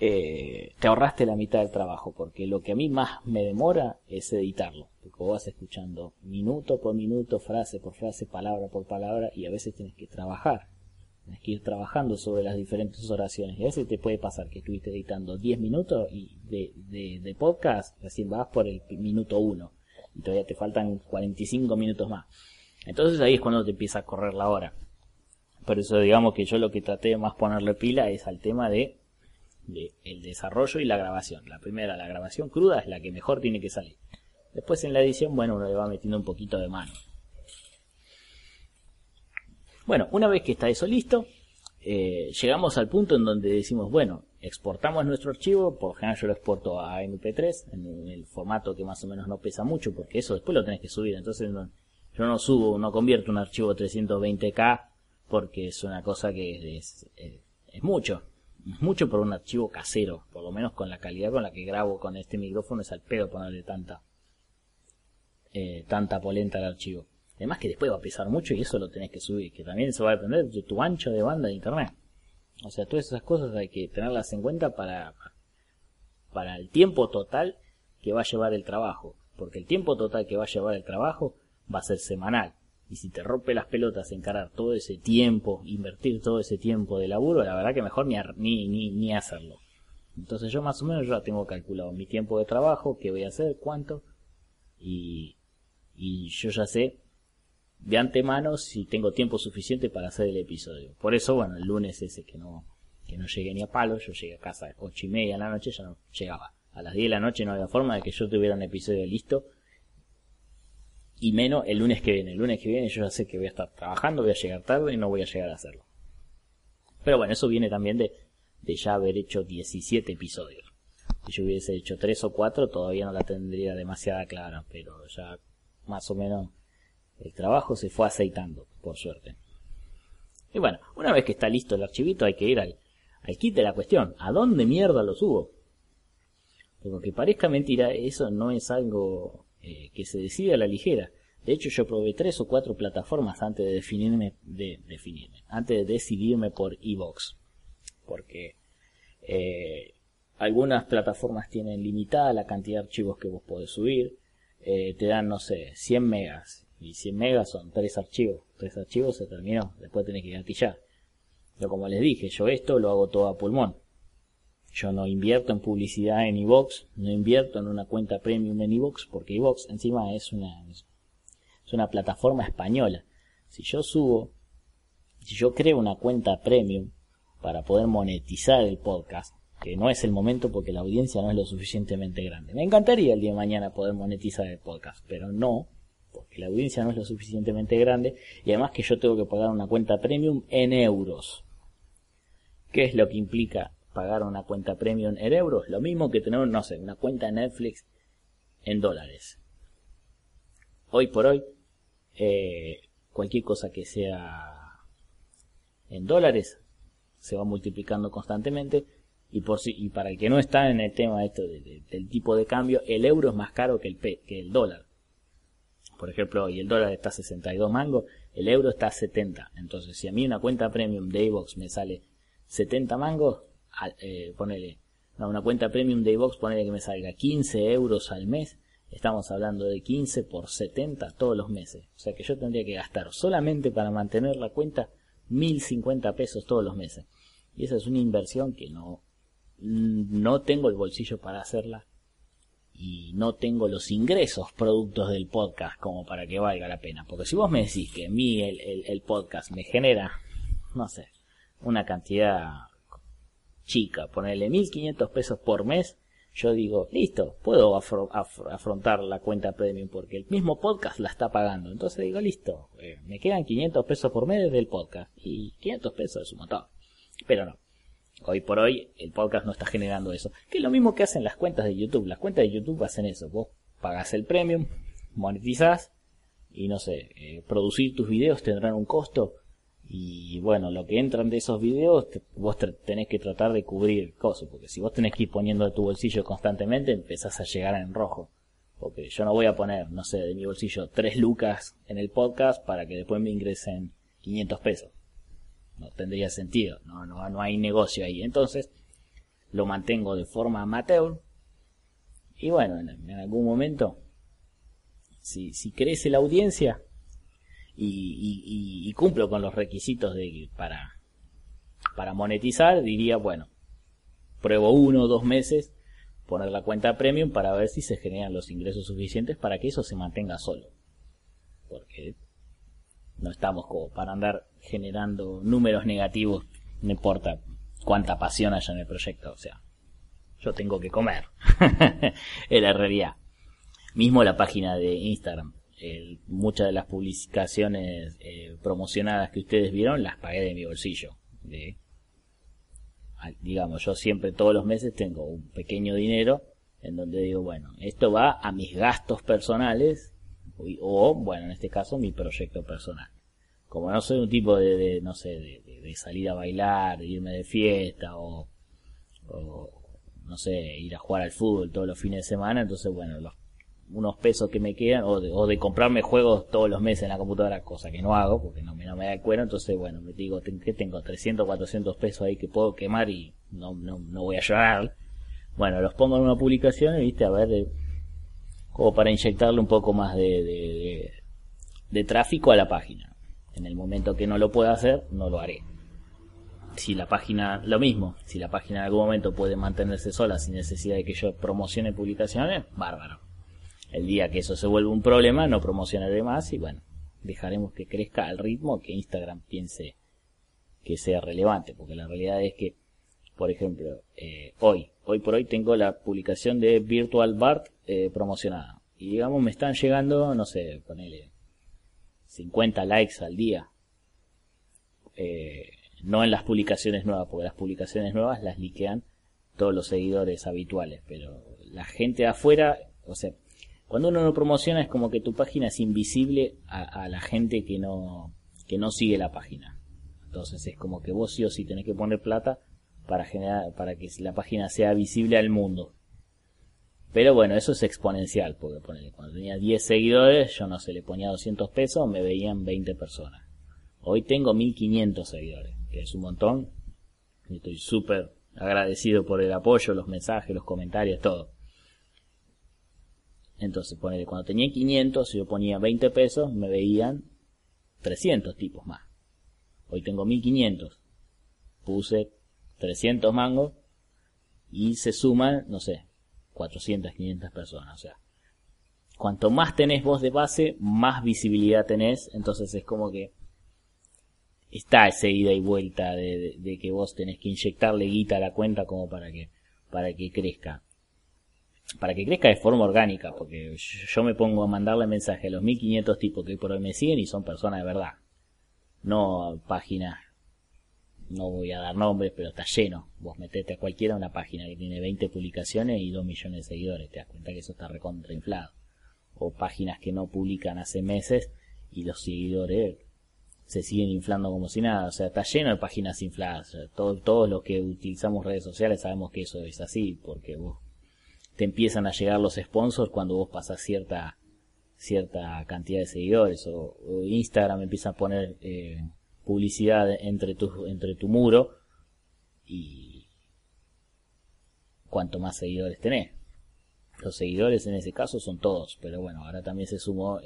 eh, te ahorraste la mitad del trabajo, porque lo que a mí más me demora es editarlo, porque vos vas escuchando minuto por minuto, frase por frase, palabra por palabra, y a veces tienes que trabajar Tienes que ir trabajando sobre las diferentes oraciones. Y a veces te puede pasar que estuviste editando 10 minutos y de, de, de podcast recién vas por el minuto 1 y todavía te faltan 45 minutos más. Entonces ahí es cuando te empieza a correr la hora. Por eso digamos que yo lo que traté de más ponerle pila es al tema de, el desarrollo y la grabación. La primera, la grabación cruda es la que mejor tiene que salir. Después en la edición, bueno, uno le va metiendo un poquito de mano. Bueno, una vez que está eso listo, eh, llegamos al punto en donde decimos, bueno, exportamos nuestro archivo, por general yo lo exporto a MP3, en el formato que más o menos no pesa mucho, porque eso después lo tenés que subir, entonces yo no subo, no convierto un archivo 320k, porque es una cosa que es, es, mucho, es mucho por un archivo casero, por lo menos con la calidad con la que grabo con este micrófono es al pedo ponerle tanta, eh, tanta polenta al archivo. Además que después va a pesar mucho y eso lo tenés que subir, que también se va a depender de tu ancho de banda de internet. O sea, todas esas cosas hay que tenerlas en cuenta para, para el tiempo total que va a llevar el trabajo. Porque el tiempo total que va a llevar el trabajo va a ser semanal. y si te rompe las pelotas encarar todo ese tiempo, invertir todo ese tiempo de laburo, la verdad que mejor ni, ni, ni, ni hacerlo. Entonces yo más o menos ya tengo calculado mi tiempo de trabajo, qué voy a hacer, cuánto, y, y yo ya sé de antemano si tengo tiempo suficiente para hacer el episodio. Por eso, bueno, el lunes ese que no, que no llegué ni a palo, yo llegué a casa a ocho y media de la noche, ya no llegaba. A las 10 de la noche no había forma de que yo tuviera un episodio listo. Y menos el lunes que viene. El lunes que viene yo ya sé que voy a estar trabajando, voy a llegar tarde y no voy a llegar a hacerlo. Pero bueno, eso viene también de, de ya haber hecho 17 episodios. Si yo hubiese hecho 3 o 4 todavía no la tendría demasiada clara, pero ya más o menos el trabajo se fue aceitando, por suerte. Y bueno, una vez que está listo el archivito hay que ir al, al kit de la cuestión. ¿A dónde mierda lo subo? Porque parezca mentira, eso no es algo eh, que se decide a la ligera. De hecho, yo probé tres o cuatro plataformas antes de definirme, de definirme, antes de decidirme por Evox. Porque eh, algunas plataformas tienen limitada la cantidad de archivos que vos podés subir. Eh, te dan, no sé, 100 megas. Y 100 megas son tres archivos. Tres archivos se terminó. Después tenés que gatillar. Pero como les dije, yo esto lo hago todo a pulmón. Yo no invierto en publicidad en iVox, no invierto en una cuenta premium en iVox, porque iVox encima es una, es una plataforma española. Si yo subo, si yo creo una cuenta premium para poder monetizar el podcast, que no es el momento porque la audiencia no es lo suficientemente grande. Me encantaría el día de mañana poder monetizar el podcast, pero no, porque la audiencia no es lo suficientemente grande y además que yo tengo que pagar una cuenta premium en euros. ¿Qué es lo que implica pagar una cuenta premium en euros? Lo mismo que tener, no sé, una cuenta Netflix en dólares. Hoy por hoy, eh, cualquier cosa que sea en dólares se va multiplicando constantemente y, por si, y para el que no está en el tema esto del tipo de cambio, el euro es más caro que el, que el dólar. Por ejemplo, hoy el dólar está a 62 mangos, el euro está a 70. Entonces, si a mí una cuenta premium de iVox me sale 70 mangos, eh, ponele, una cuenta premium de iVox, ponele que me salga 15 euros al mes, estamos hablando de 15 por 70 todos los meses. O sea que yo tendría que gastar solamente para mantener la cuenta 1050 pesos todos los meses. Y esa es una inversión que no, no tengo el bolsillo para hacerla y no tengo los ingresos productos del podcast como para que valga la pena. Porque si vos me decís que a mí el, el podcast me genera, no sé, una cantidad chica, ponerle 1500 pesos por mes, yo digo, listo, puedo afrontar la cuenta premium porque el mismo podcast la está pagando. Entonces digo, listo, eh, me quedan 500 pesos por mes del podcast y 500 pesos es un montón. Pero no, hoy por hoy el podcast no está generando eso. Que es lo mismo que hacen las cuentas de YouTube. Las cuentas de YouTube hacen eso. Vos pagás el premium, monetizás y no sé, eh, producir tus videos tendrán un costo y bueno, lo que entran de esos videos, vos tenés que tratar de cubrir cosas, porque si vos tenés que ir poniendo de tu bolsillo constantemente, empezás a llegar en rojo. Porque yo no voy a poner, no sé, de mi bolsillo 3 lucas en el podcast para que después me ingresen 500 pesos. No tendría sentido, no, no, no hay negocio ahí. Entonces, lo mantengo de forma amateur. Y bueno, en, algún momento, si, si crece la audiencia, y, cumplo con los requisitos de para para monetizar diría bueno pruebo uno o dos meses poner la cuenta premium para ver si se generan los ingresos suficientes para que eso se mantenga solo. Porque no estamos como para andar generando números negativos no importa cuánta pasión haya en el proyecto o sea yo tengo que comer. Es la realidad. Mismo la página de Instagram muchas de las publicaciones eh, promocionadas que ustedes vieron las pagué de mi bolsillo. De, digamos, yo siempre todos los meses tengo un pequeño dinero en donde digo, bueno, esto va a mis gastos personales o, bueno, en este caso, mi proyecto personal. Como no soy un tipo de, no sé, de, salir a bailar, de irme de fiesta o, o, no sé, ir a jugar al fútbol todos los fines de semana, entonces, bueno, los unos pesos que me quedan o de, o de comprarme juegos todos los meses en la computadora, cosa que no hago porque no no me da el cuero, entonces bueno, me digo que tengo 300, 400 pesos ahí que puedo quemar y no, no, no voy a llorar. Bueno, los pongo en una publicación y viste, a ver, como para inyectarle un poco más de, de, de tráfico a la página. En el momento que no lo pueda hacer, no lo haré. Si la página, lo mismo, si la página en algún momento puede mantenerse sola sin necesidad de que yo promocione publicaciones, bárbaro. El día que eso se vuelva un problema, no promocionaré más y bueno, dejaremos que crezca al ritmo que Instagram piense que sea relevante, porque la realidad es que, por ejemplo, eh, hoy, hoy por hoy tengo la publicación de Virtual Bart eh, promocionada. Y digamos, me están llegando, no sé, ponele 50 likes al día. Eh, no en las publicaciones nuevas, porque las publicaciones nuevas las liquean todos los seguidores habituales, pero la gente de afuera, o sea, cuando uno no promociona es como que tu página es invisible a, la gente que no, que no sigue la página. Entonces es como que vos sí o sí tenés que poner plata para generar, para que la página sea visible al mundo. Pero bueno, eso es exponencial, porque cuando tenía 10 seguidores, yo no sé, le ponía 200 pesos, me veían 20 personas. Hoy tengo 1500 seguidores, que es un montón. Estoy súper agradecido por el apoyo, los mensajes, los comentarios, todo. Entonces, ponele, cuando tenía 500, si yo ponía 20 pesos, me veían 300 tipos más. Hoy tengo 1500. Puse 300 mangos y se suman, no sé, 400, 500 personas. O sea, cuanto más tenés vos de base, más visibilidad tenés. Entonces es como que está esa ida y vuelta de, de, que vos tenés que inyectarle guita a la cuenta como para que, para que crezca para que crezca de forma orgánica, porque yo me pongo a mandarle mensaje a los 1500 tipos que por hoy me siguen y son personas de verdad. No páginas, no voy a dar nombres, pero está lleno. Vos metete a cualquiera una página que tiene 20 publicaciones y 2 millones de seguidores, te das cuenta que eso está recontrainflado. O páginas que no publican hace meses y los seguidores se siguen inflando como si nada. O sea, está lleno de páginas infladas. todos los que utilizamos redes sociales sabemos que eso es así, porque vos te empiezan a llegar los sponsors cuando vos pasas cierta cierta cantidad de seguidores o, Instagram empieza a poner eh, publicidad entre tu entre tu muro y cuanto más seguidores tenés. Los seguidores en ese caso son todos pero bueno ahora también se sumó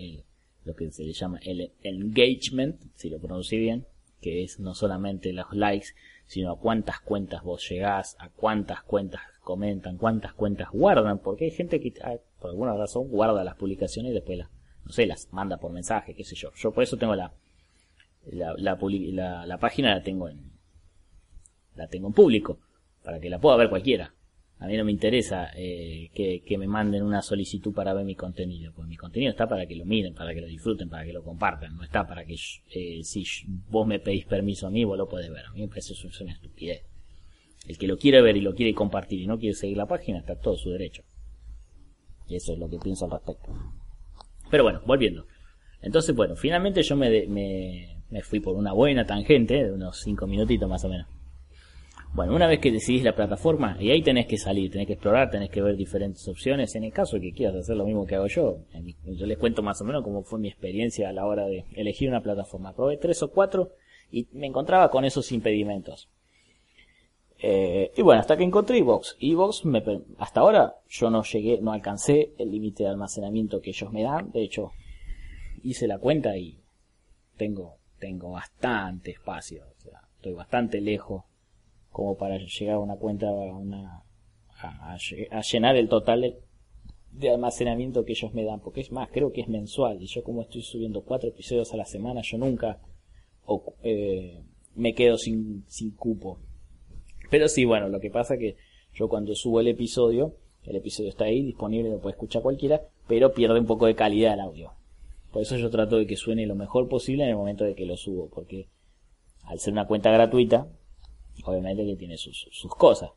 lo que se le llama el engagement si lo pronuncie bien que es no solamente los likes sino a cuántas cuentas vos llegás a cuántas cuentas comentan, cuántas cuentas guardan, porque hay gente que ah, por alguna razón guarda las publicaciones y después las, no sé, las manda por mensaje, qué sé yo. Yo por eso tengo la, la, la, la, página la tengo en, la tengo en público, para que la pueda ver cualquiera. A mí no me interesa eh, que, que, me manden una solicitud para ver mi contenido, pues mi contenido está para que lo miren, para que lo disfruten, para que lo compartan, no está para que eh, si vos me pedís permiso a mí, vos lo podés ver. A mí me parece eso es una estupidez. El que lo quiere ver y lo quiere compartir y no quiere seguir la página, está todo su derecho. Y eso es lo que pienso al respecto. Pero bueno, volviendo. Entonces, bueno, finalmente yo me, me, fui por una buena tangente, de unos 5 minutitos más o menos. Bueno, una vez que decidís la plataforma, y ahí tenés que salir, tenés que explorar, tenés que ver diferentes opciones. En el caso que quieras hacer lo mismo que hago yo, yo les cuento más o menos cómo fue mi experiencia a la hora de elegir una plataforma. Probé tres o cuatro y me encontraba con esos impedimentos. Eh, y bueno, hasta que encontré Evox. Evox, me, hasta ahora yo no llegué, no alcancé el límite de almacenamiento que ellos me dan. De hecho, hice la cuenta y tengo, tengo bastante espacio. O sea, estoy bastante lejos como para llegar a una cuenta, una, a, llenar el total de, almacenamiento que ellos me dan. Porque es más, creo que es mensual. Y yo como estoy subiendo cuatro episodios a la semana, yo nunca eh, me quedo sin, sin cupo pero sí, bueno, lo que pasa que yo cuando subo el episodio, el episodio está ahí disponible, lo puede escuchar cualquiera, pero pierde un poco de calidad el audio. Por eso yo trato de que suene lo mejor posible en el momento de que lo subo, porque al ser una cuenta gratuita, obviamente que tiene sus, sus cosas.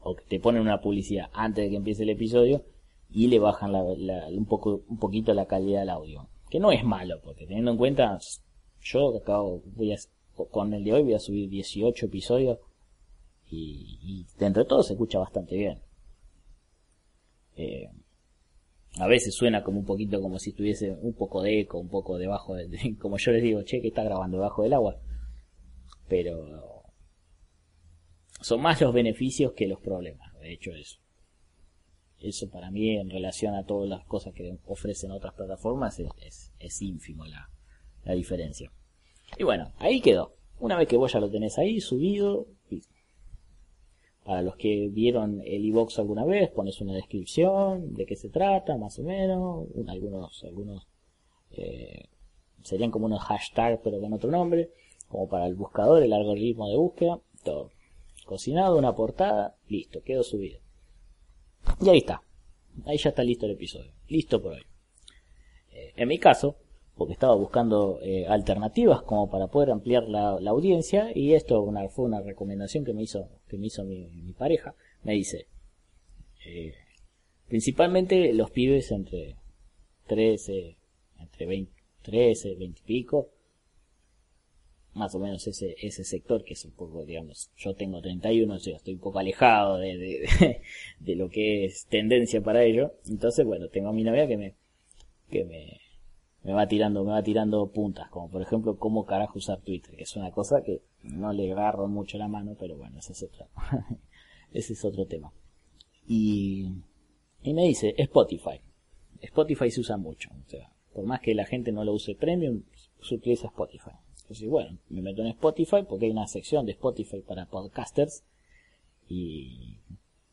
O que te ponen una publicidad antes de que empiece el episodio y le bajan un, poco, un poquito la calidad del audio. Que no es malo, porque teniendo en cuenta, yo acabo, voy a, con el de hoy voy a subir 18 episodios y, y dentro de todo se escucha bastante bien. Eh, a veces suena como un poquito como si estuviese un poco de eco, un poco debajo de, como yo les digo, che, que está grabando debajo del agua. Pero son más los beneficios que los problemas, de hecho eso. eso para mí en relación a todas las cosas que ofrecen otras plataformas es, es, ínfimo la, la diferencia. Y bueno, ahí quedó. Una vez que vos ya lo tenés ahí subido, para los que vieron el iBox alguna vez, pones una descripción de qué se trata, más o menos, algunos, algunos eh, serían como unos hashtags pero con otro nombre, como para el buscador, el algoritmo de búsqueda, todo. Cocinado, una portada, listo, quedó subido. Y ahí está. Ahí ya está listo el episodio. Listo por hoy. Eh, en mi caso, porque estaba buscando eh, alternativas como para poder ampliar la, audiencia y esto una, fue una recomendación que me hizo que me hizo mi, pareja. Me dice eh, principalmente los pibes entre 13 entre 20, 13 20 y pico más o menos ese ese sector que es un poco digamos yo tengo 31 o sea, estoy un poco alejado de, de, de lo que es tendencia para ello. Entonces bueno tengo a mi novia que me que me me va tirando, me va tirando puntas, como por ejemplo cómo carajo usar Twitter, que es una cosa que no le agarro mucho la mano, pero bueno, ese es otro, ese es otro tema. Y, y me dice, Spotify. Spotify se usa mucho, o sea, por más que la gente no lo use premium, se utiliza Spotify. Entonces, bueno, me meto en Spotify porque hay una sección de Spotify para podcasters y,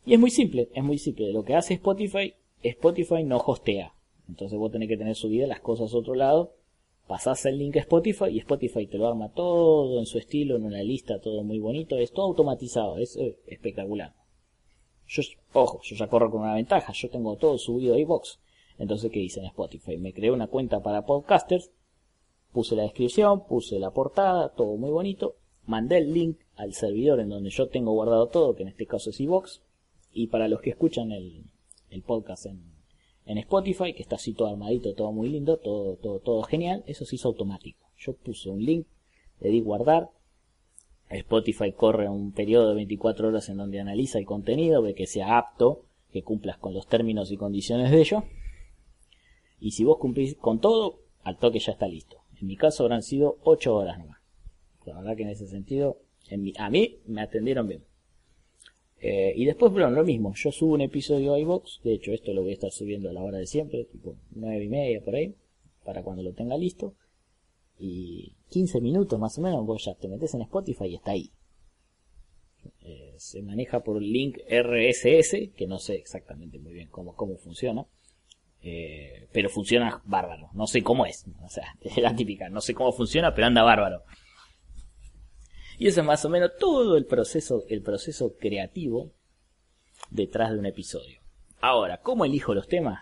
y es muy simple, es muy simple. Lo que hace Spotify, Spotify no hostea. Entonces vos tenés que tener subidas las cosas a otro lado, pasás el link a Spotify y Spotify te lo arma todo en su estilo, en una lista, todo muy bonito, es todo automatizado, es eh, espectacular. Yo, ojo, yo ya corro con una ventaja, yo tengo todo subido a iBox. Entonces, ¿qué hice en Spotify? Me creé una cuenta para podcasters, puse la descripción, puse la portada, todo muy bonito, mandé el link al servidor en donde yo tengo guardado todo, que en este caso es iBox, y para los que escuchan el, el podcast en, en Spotify, que está así todo armadito, todo muy lindo, todo, todo, todo genial, eso se hizo automático. Yo puse un link, le di guardar, Spotify corre un periodo de 24 horas en donde analiza el contenido, ve que sea apto, que cumplas con los términos y condiciones de ello. Y si vos cumplís con todo, al toque ya está listo. En mi caso habrán sido 8 horas nomás. La verdad que en ese sentido, a mí me atendieron bien. Eh, y después, bueno, lo mismo, yo subo un episodio a iVox, de hecho esto lo voy a estar subiendo a la hora de siempre, tipo nueve y media por ahí, para cuando lo tenga listo. Y 15 minutos más o menos, vos ya te metes en Spotify y está ahí. Eh, se maneja por link RSS, que no sé exactamente muy bien cómo, cómo funciona. Eh, pero funciona bárbaro. No sé cómo es. O sea, es la típica. No sé cómo funciona, pero anda bárbaro. Y eso es más o menos todo el proceso, el proceso creativo detrás de un episodio. Ahora, ¿cómo elijo los temas?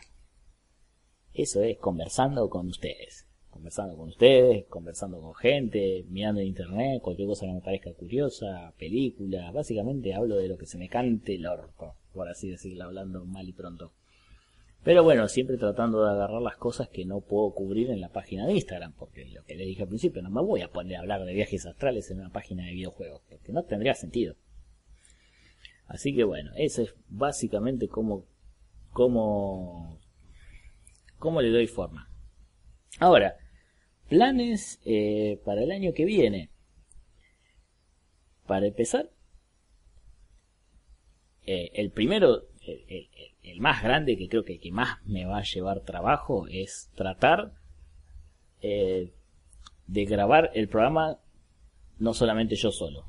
Eso es conversando con ustedes. Conversando con ustedes, conversando con gente, mirando en internet, cualquier cosa que me parezca curiosa, películas. Básicamente hablo de lo que se me cante el orto, por así decirlo, hablando mal y pronto. Pero bueno, siempre tratando de agarrar las cosas que no puedo cubrir en la página de Instagram, porque lo que le dije al principio, no me voy a poner a hablar de viajes astrales en una página de videojuegos, porque no tendría sentido. Así que bueno, ese es básicamente cómo, cómo, cómo le doy forma. Ahora, planes eh, para el año que viene. Para empezar, eh, el primero, más grande, que creo que que más me va a llevar trabajo, es tratar eh, de grabar el programa no solamente yo solo.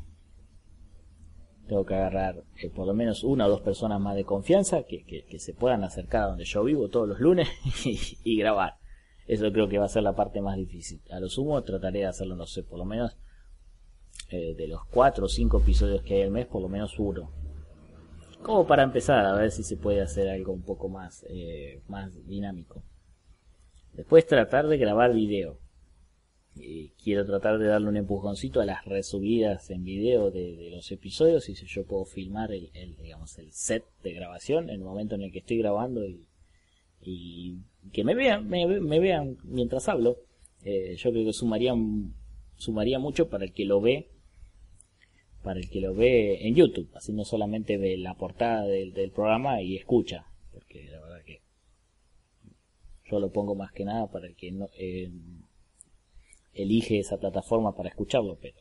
Tengo que agarrar eh, por lo menos una o dos personas más de confianza que, que, se puedan acercar a donde yo vivo todos los lunes y, grabar. Eso creo que va a ser la parte más difícil. A lo sumo trataré de hacerlo, no sé, por lo menos eh, de los cuatro o cinco episodios que hay al mes, por lo menos uno como para empezar a ver si se puede hacer algo un poco más, eh, más dinámico. Después tratar de grabar video. quiero tratar de darle un empujoncito a las resubidas en video de, los episodios y si yo puedo filmar el, digamos el set de grabación en el momento en el que estoy grabando y, que me vean me, vean mientras hablo eh, yo creo que sumaría sumaría mucho para el que lo ve para el que lo ve en YouTube, así no solamente ve la portada del, programa y escucha, porque la verdad que yo lo pongo más que nada para el que no eh, elige esa plataforma para escucharlo, pero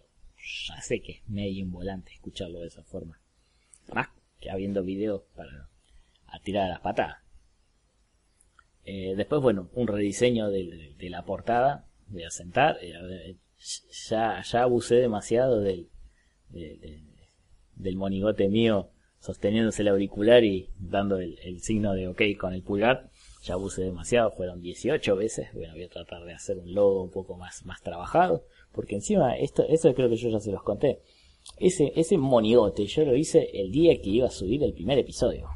ya sé que es medio involante escucharlo de esa forma. Más que habiendo videos para a tirar a las patadas. Eh, después, bueno, un rediseño de, la portada, voy a sentar, eh, ya, ya abusé demasiado del, del monigote mío sosteniéndose el auricular y dando el, signo de ok con el pulgar. Ya abusé demasiado, fueron 18 veces. Bueno, voy a tratar de hacer un logo un poco más, más trabajado. Porque encima, esto, eso creo que yo ya se los conté. Ese, ese monigote yo lo hice el día que iba a subir el primer episodio.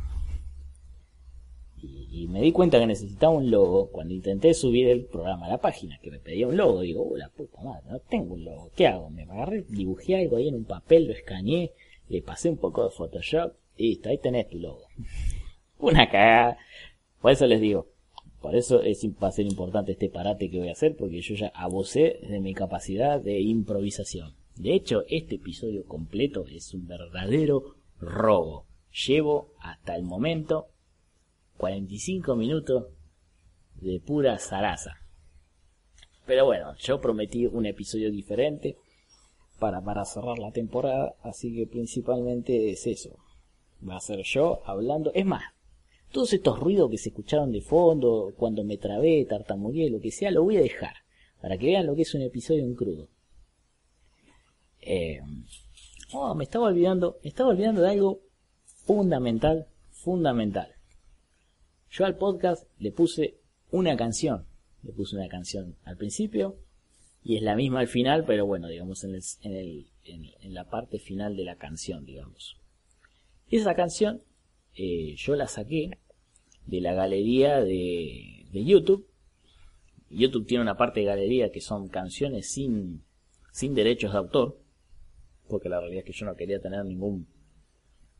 Y, me di cuenta que necesitaba un logo cuando intenté subir el programa a la página, que me pedía un logo. Digo, oh, la puta madre, no tengo un logo. ¿Qué hago? Me agarré, dibujé algo ahí en un papel, lo escaneé, le pasé un poco de Photoshop y listo, ahí tenés tu logo. Una cagada. Por eso les digo, por eso es, va a ser importante este parate que voy a hacer, porque yo ya abusé de mi capacidad de improvisación. De hecho, este episodio completo es un verdadero robo. Llevo hasta el momento 45 minutos de pura zaraza. Pero bueno, yo prometí un episodio diferente para, para cerrar la temporada, así que principalmente es eso. Va a ser yo hablando. Es más, todos estos ruidos que se escucharon de fondo, cuando me trabé, tartamudeé, lo que sea, lo voy a dejar. Para que vean lo que es un episodio en crudo. Eh, oh, me estaba olvidando, me estaba olvidando de algo fundamental, fundamental. Yo al podcast le puse una canción. Le puse una canción al principio y es la misma al final, pero bueno, digamos en, el, en, la parte final de la canción, digamos. Esa canción eh, yo la saqué de la galería de, de, YouTube. YouTube tiene una parte de galería que son canciones sin, sin derechos de autor, porque la realidad es que yo no quería tener ningún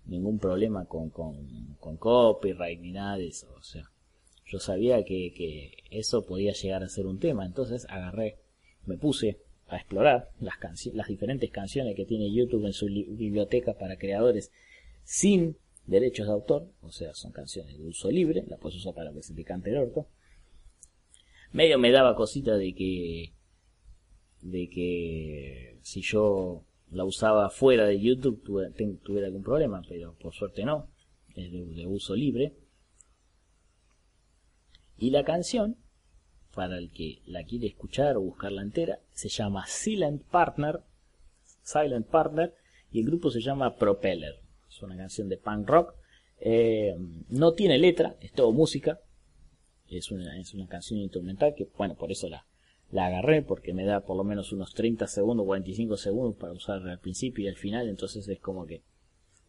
ningún problema con, con, con copyright ni nada de eso. O sea, yo sabía que, que eso podía llegar a ser un tema, entonces agarré me puse a explorar las, las diferentes canciones que tiene YouTube en su biblioteca para creadores sin derechos de autor, o sea, son canciones de uso libre, las puedes usar para que se te cante el orto. Medio me daba cosita de que de que si yo la usaba fuera de YouTube tuviera, algún problema, pero por suerte no, es de uso libre. Y la canción para el que la quiere escuchar o buscarla entera, se llama Silent Partner, Silent Partner, y el grupo se llama Propeller. Es una canción de punk rock. Eh, no tiene letra, es todo música. Es una, es una canción instrumental que, bueno, por eso la, la agarré, porque me da por lo menos unos 30 segundos, 45 segundos para usar al principio y al final, entonces es como que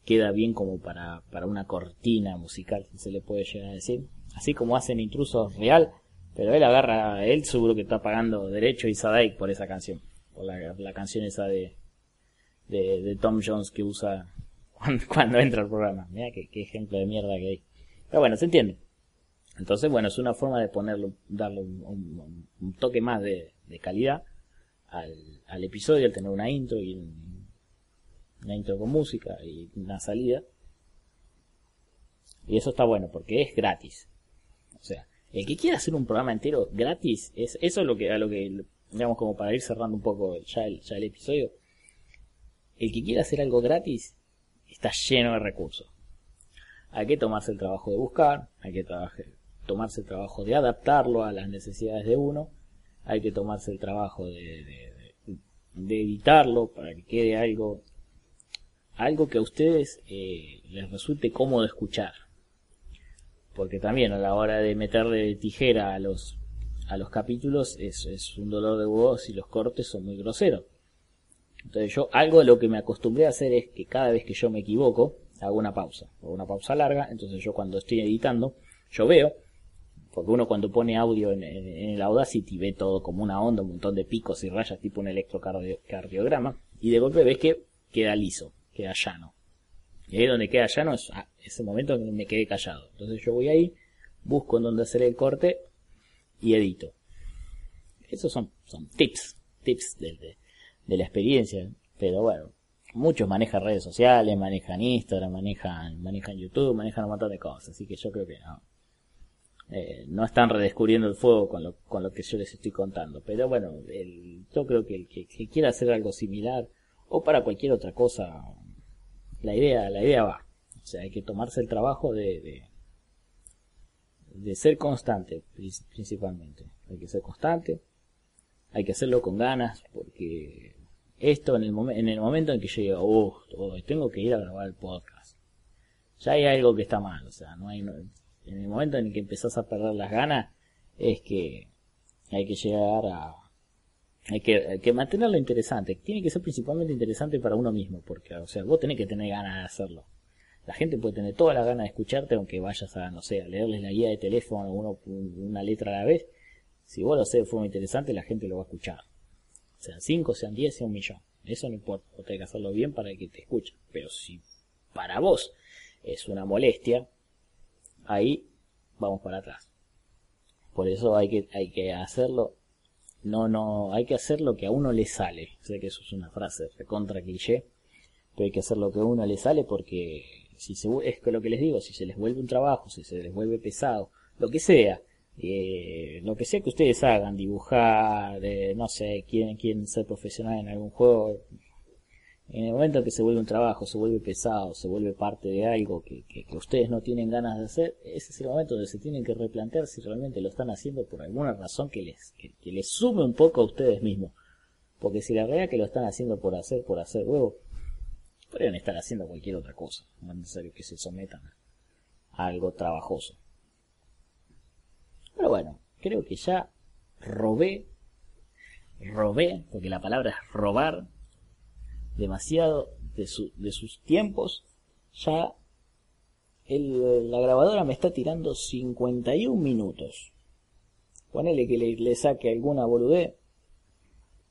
queda bien como para, para una cortina musical, si se le puede llegar a decir. Así como hacen Intrusos Real, pero él agarra, él seguro que está pagando derecho y por esa canción. Por la, canción esa de, de, Tom Jones que usa cuando, entra al programa. Mira qué, ejemplo de mierda que hay. Pero bueno, se entiende. Entonces, bueno, es una forma de ponerlo, darle un, toque más de, calidad al, al, episodio, al tener una intro y una intro con música y una salida. Y eso está bueno porque es gratis. O sea, el que quiera hacer un programa entero gratis, es, eso es lo que, a lo que, digamos, como para ir cerrando un poco ya el, ya el episodio. El que quiera hacer algo gratis está lleno de recursos. Hay que tomarse el trabajo de buscar, hay que tomarse el trabajo de adaptarlo a las necesidades de uno, hay que tomarse el trabajo de, de, editarlo para que quede algo, algo que a ustedes eh, les resulte cómodo escuchar porque también a la hora de meterle tijera a los a los capítulos es, es un dolor de huevos y los cortes son muy groseros. Entonces yo algo de lo que me acostumbré a hacer es que cada vez que yo me equivoco hago una pausa, o una pausa larga, entonces yo cuando estoy editando, yo veo, porque uno cuando pone audio en, el Audacity ve todo como una onda, un montón de picos y rayas tipo un electrocardiograma, y de golpe ves que queda liso, queda llano. Y ahí donde queda llano es ah, ese momento en que me quedé callado. Entonces yo voy ahí, busco en dónde hacer el corte y edito. Esos son, son tips, tips de, de, la experiencia. Pero bueno, muchos manejan redes sociales, manejan Instagram, manejan, manejan YouTube, manejan un montón de cosas. Así que yo creo que no. Eh, no están redescubriendo el fuego con lo, con lo que yo les estoy contando. Pero bueno, el, yo creo que el que, quiera hacer algo similar o para cualquier otra cosa la idea, la idea va. O sea, hay que tomarse el trabajo de, de ser constante, principalmente. Hay que ser constante, hay que hacerlo con ganas, porque esto en el, en el momento en que yo tengo que ir a grabar el podcast, ya hay algo que está mal, o sea, no hay, en el momento en que empezás a perder las ganas, es que hay que llegar a, hay que, hay que mantenerlo interesante, tiene que ser principalmente interesante para uno mismo, porque, o sea, vos tenés que tener ganas de hacerlo. La gente puede tener toda la ganas de escucharte, aunque vayas a, no sé, a leerles la guía de teléfono, uno, una letra a la vez. Si vos lo haces de forma interesante, la gente lo va a escuchar. Sean 5, sean 10, sean un millón. Eso no importa. Vos tenés que hacerlo bien para que te escuchen. Pero si para vos es una molestia, ahí vamos para atrás. Por eso hay que, hay que hacerlo. No, no, hay que hacer lo que a uno le sale. Sé que eso es una frase recontra cliché. Pero hay que hacer lo que a uno le sale porque si se, es lo que les digo, si se les vuelve un trabajo, si se les vuelve pesado, lo que sea, eh, lo que sea que ustedes hagan, dibujar, eh, no sé, quieren, quieren ser profesional en algún juego, en el momento que se vuelve un trabajo, se vuelve pesado, se vuelve parte de algo que, que, ustedes no tienen ganas de hacer, ese es el momento donde se tienen que replantear si realmente lo están haciendo por alguna razón que les, que, les sume un poco a ustedes mismos. Porque si la realidad que lo están haciendo por hacer, por hacer huevo, podrían estar haciendo cualquier otra cosa, no es necesario que se sometan a algo trabajoso. Pero bueno, creo que ya robé, robé, porque la palabra es robar, demasiado de, su, de sus tiempos, ya el, la grabadora me está tirando 51 minutos. Ponele que le, saque alguna boludez.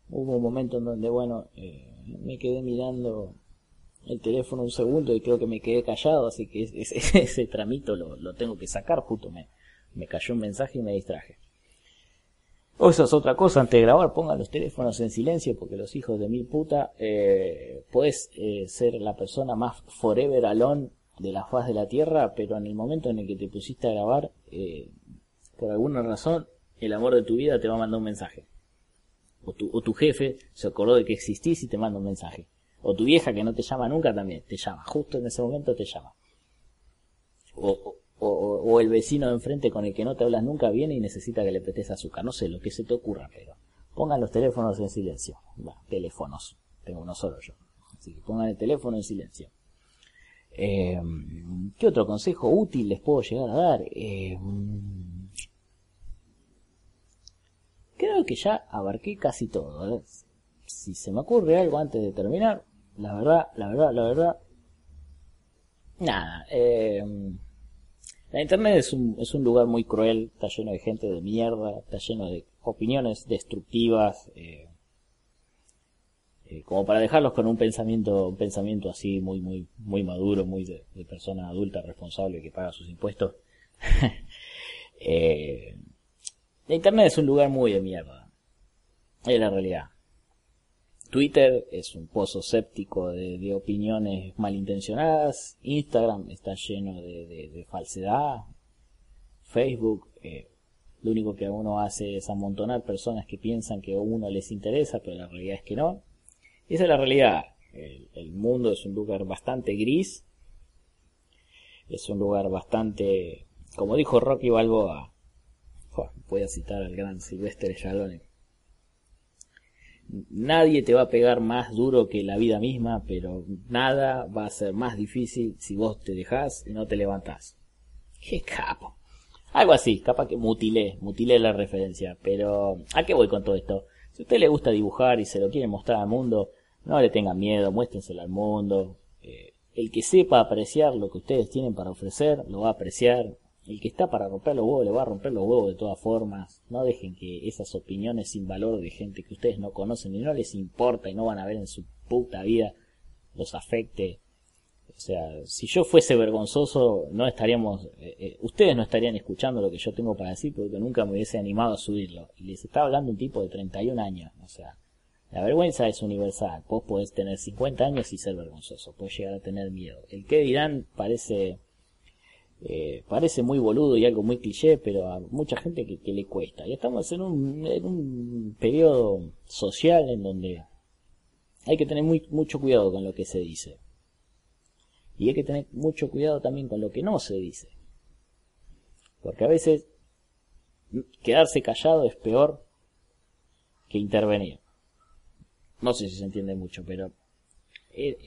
Hubo un momento en donde, bueno, eh, me quedé mirando el teléfono un segundo y creo que me quedé callado, así que ese, ese tramito lo, lo, tengo que sacar, justo me, me cayó un mensaje y me distraje. O eso es otra cosa, antes de grabar pongan los teléfonos en silencio porque los hijos de mil puta, eh, puedes eh, ser la persona más forever alone de la faz de la tierra, pero en el momento en el que te pusiste a grabar, eh, por alguna razón, el amor de tu vida te va a mandar un mensaje. O tu, o tu jefe se acordó de que existís y te manda un mensaje. O tu vieja que no te llama nunca también, te llama. Justo en ese momento te llama. O, o, el vecino de enfrente con el que no te hablas nunca viene y necesita que le prestes azúcar. No sé, lo que se te ocurra, pero pongan los teléfonos en silencio. Bueno, teléfonos. Tengo uno solo yo. Así que pongan el teléfono en silencio. Eh, ¿Qué otro consejo útil les puedo llegar a dar? Eh, creo que ya abarqué casi todo. Si se me ocurre algo antes de terminar, la verdad, la verdad, la verdad. Nada. Eh, la internet es un, es un lugar muy cruel, está lleno de gente de mierda, está lleno de opiniones destructivas, eh, eh, como para dejarlos con un pensamiento, un pensamiento así muy, muy, muy maduro, muy de, persona adulta responsable que paga sus impuestos. eh, la internet es un lugar muy de mierda. Es la realidad. Twitter es un pozo séptico de, opiniones malintencionadas. Instagram está lleno de, falsedad. Facebook, eh, lo único que uno hace es amontonar personas que piensan que a uno les interesa, pero la realidad es que no. Esa es la realidad. El, mundo es un lugar bastante gris. Es un lugar bastante, como dijo Rocky Balboa, voy a citar al gran Silvestre Stallone Nadie te va a pegar más duro que la vida misma, pero nada va a ser más difícil si vos te dejás y no te levantás. Qué capo. Algo así, capaz que mutilé, mutilé la referencia, pero ¿a qué voy con todo esto? Si a usted le gusta dibujar y se lo quiere mostrar al mundo, no le tengan miedo, muéstrenselo al mundo. Eh, el que sepa apreciar lo que ustedes tienen para ofrecer, lo va a apreciar. El que está para romper los huevos le va a romper los huevos de todas formas. No dejen que esas opiniones sin valor de gente que ustedes no conocen y no les importa y no van a ver en su puta vida los afecte. O sea, si yo fuese vergonzoso, no estaríamos, eh, eh, ustedes no estarían escuchando lo que yo tengo para decir porque nunca me hubiese animado a subirlo. Y les está hablando un tipo de 31 años. O sea, la vergüenza es universal. Vos podés tener 50 años y ser vergonzoso. Podés llegar a tener miedo. El que dirán parece eh, parece muy boludo y algo muy cliché, pero a mucha gente que, le cuesta. Y estamos en un, en un periodo social en donde hay que tener muy, mucho cuidado con lo que se dice. Y hay que tener mucho cuidado también con lo que no se dice. Porque a veces quedarse callado es peor que intervenir. No sé si se entiende mucho, pero eh,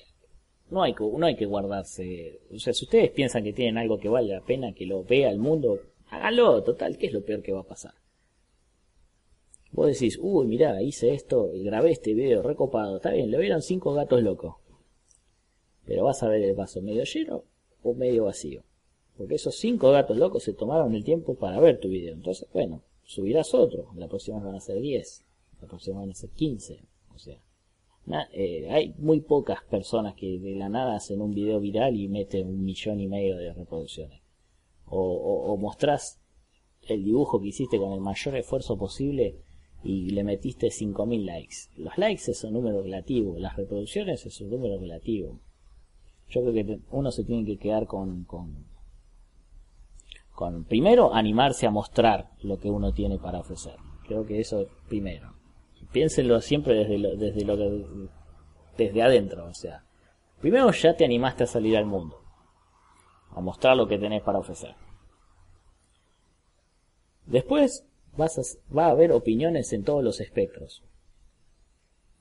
no, hay, no hay que guardarse. O sea, si ustedes piensan que tienen algo que vale la pena que lo vea el mundo, hágalo, total, ¿qué es lo peor que va a pasar? Vos decís, uy, mirá, hice esto, y grabé este video recopado, está bien, le vieron cinco gatos locos. Pero vas a ver el vaso medio lleno o medio vacío. Porque esos cinco gatos locos se tomaron el tiempo para ver tu video. Entonces, bueno, subirás otro. La próxima van a ser 10. La próxima van a ser 15. O sea, eh, hay muy pocas personas que de la nada hacen un video viral y meten un millón y medio de reproducciones. O, mostrás el dibujo que hiciste con el mayor esfuerzo posible y le metiste 5.000 likes. Los likes es un número relativo, las reproducciones es un número relativo. Yo creo que uno se tiene que quedar con, con, con primero animarse a mostrar lo que uno tiene para ofrecer. Creo que eso primero. Piénsenlo siempre desde lo, desde lo que, desde adentro, o sea, primero ya te animaste a salir al mundo, a mostrar lo que tenés para ofrecer. Después vas a, va a haber opiniones en todos los espectros.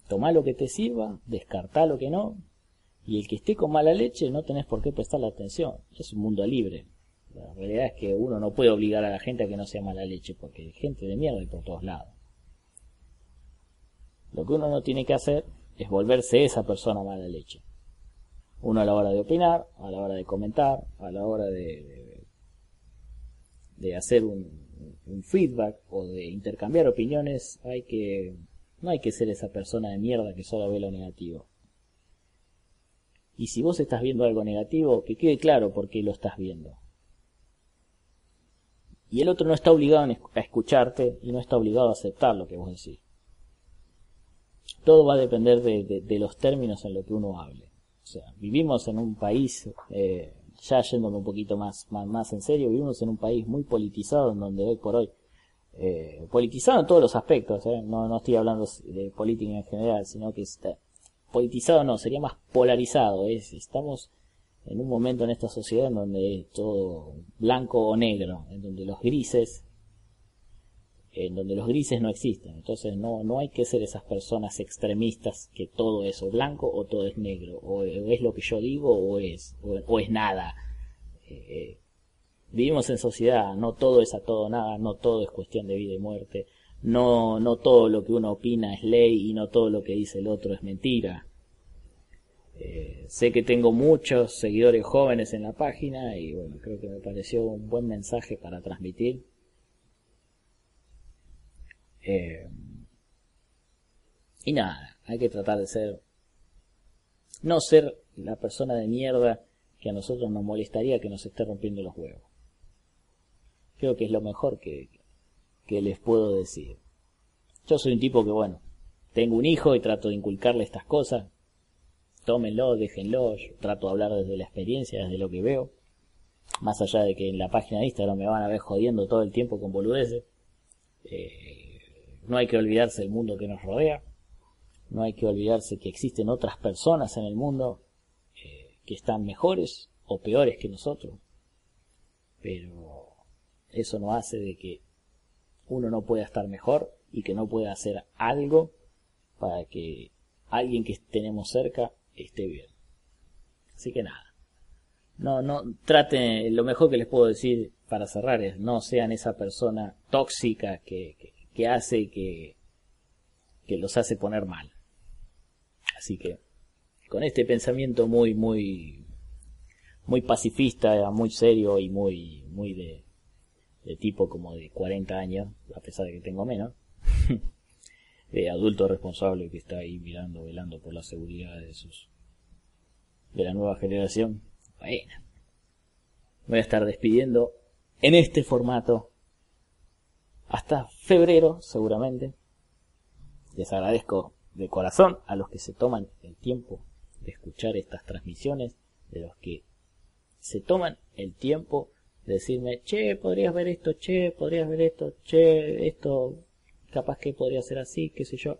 Tomá lo que te sirva, descartá lo que no, y el que esté con mala leche no tenés por qué prestarle atención. Es un mundo libre. La realidad es que uno no puede obligar a la gente a que no sea mala leche, porque hay gente de mierda y por todos lados. Lo que uno no tiene que hacer es volverse esa persona mala leche. Uno a la hora de opinar, a la hora de comentar, a la hora de, de, hacer un, un, feedback o de intercambiar opiniones, hay que, no hay que ser esa persona de mierda que solo ve lo negativo. Y si vos estás viendo algo negativo, que quede claro por qué lo estás viendo. Y el otro no está obligado a escucharte y no está obligado a aceptar lo que vos decís. Todo va a depender de, los términos en lo que uno hable. O sea, vivimos en un país, eh, ya yéndome un poquito más, más, en serio, vivimos en un país muy politizado en donde hoy por hoy, eh, politizado en todos los aspectos, eh, no, no estoy hablando de política en general, sino que está, politizado no, sería más polarizado. Es, estamos en un momento en esta sociedad en donde es todo blanco o negro, en donde los grises, en donde los grises no existen. Entonces no, no hay que ser esas personas extremistas que todo es blanco o todo es negro, o, es lo que yo digo o es, o, es nada. Eh, eh, vivimos en sociedad, no todo es a todo nada, no todo es cuestión de vida y muerte no, no todo lo que uno opina es ley y no todo lo que dice el otro es mentira. Eh, sé que tengo muchos seguidores jóvenes en la página y bueno, creo que me pareció un buen mensaje para transmitir. Eh, y nada, hay que tratar de ser, no ser la persona de mierda que a nosotros nos molestaría que nos esté rompiendo los huevos. Creo que es lo mejor que, que les puedo decir. Yo soy un tipo que, bueno, tengo un hijo y trato de inculcarle estas cosas. Tómenlo, déjenlo. Yo trato de hablar desde la experiencia, desde lo que veo. Más allá de que en la página de Instagram me van a ver jodiendo todo el tiempo con boludeces. Eh, no hay que olvidarse del mundo que nos rodea. No hay que olvidarse que existen otras personas en el mundo eh, que están mejores o peores que nosotros. Pero eso no hace de que uno no pueda estar mejor y que no pueda hacer algo para que alguien que tenemos cerca esté bien. Así que nada. No, no, traten, lo mejor que les puedo decir para cerrar es no sean esa persona tóxica que, que, hace que, que los hace poner mal. Así que, con este pensamiento muy, muy, muy pacifista, muy serio y muy, muy de, de tipo como de 40 años, a pesar de que tengo menos, de adulto responsable que está ahí mirando, velando por la seguridad de sus de la nueva generación. Bueno, voy a estar despidiendo en este formato hasta febrero, seguramente. Les agradezco de corazón a los que se toman el tiempo de escuchar estas transmisiones, de los que se toman el tiempo decirme, che, podrías ver esto, che, podrías ver esto, che, esto capaz que podría ser así, qué sé yo.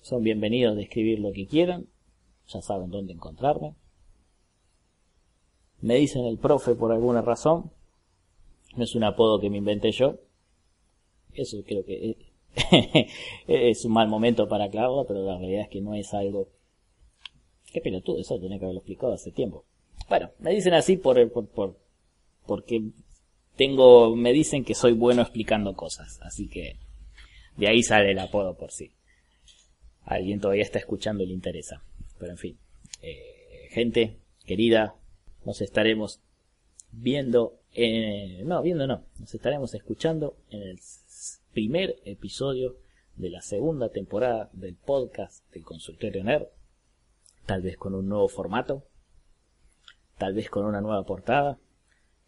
Son bienvenidos de escribir lo que quieran, ya saben dónde encontrarme. Me dicen el profe por alguna razón. No es un apodo que me inventé yo. Eso creo que es un mal momento para aclararlo, pero la realidad es que no es algo... Qué pelotudo, eso tenía que haberlo explicado hace tiempo. Bueno, me dicen así por, por, por porque tengo, me dicen que soy bueno explicando cosas, así que de ahí sale el apodo por sí. Alguien todavía está escuchando y le interesa. Pero en fin, eh, gente querida, nos estaremos viendo, en, no, viendo no, nos estaremos escuchando en el primer episodio de la segunda temporada del podcast del consultorio NERD, tal vez con un nuevo formato, tal vez con una nueva portada,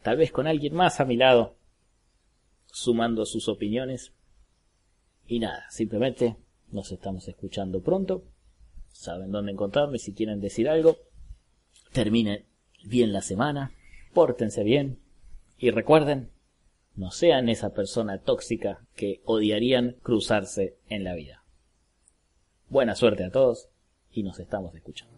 tal vez con alguien más a mi lado, sumando sus opiniones. Y nada, simplemente nos estamos escuchando pronto. Saben dónde encontrarme si quieren decir algo. Terminen bien la semana, pórtense bien y recuerden, no sean esa persona tóxica que odiarían cruzarse en la vida. Buena suerte a todos y nos estamos escuchando.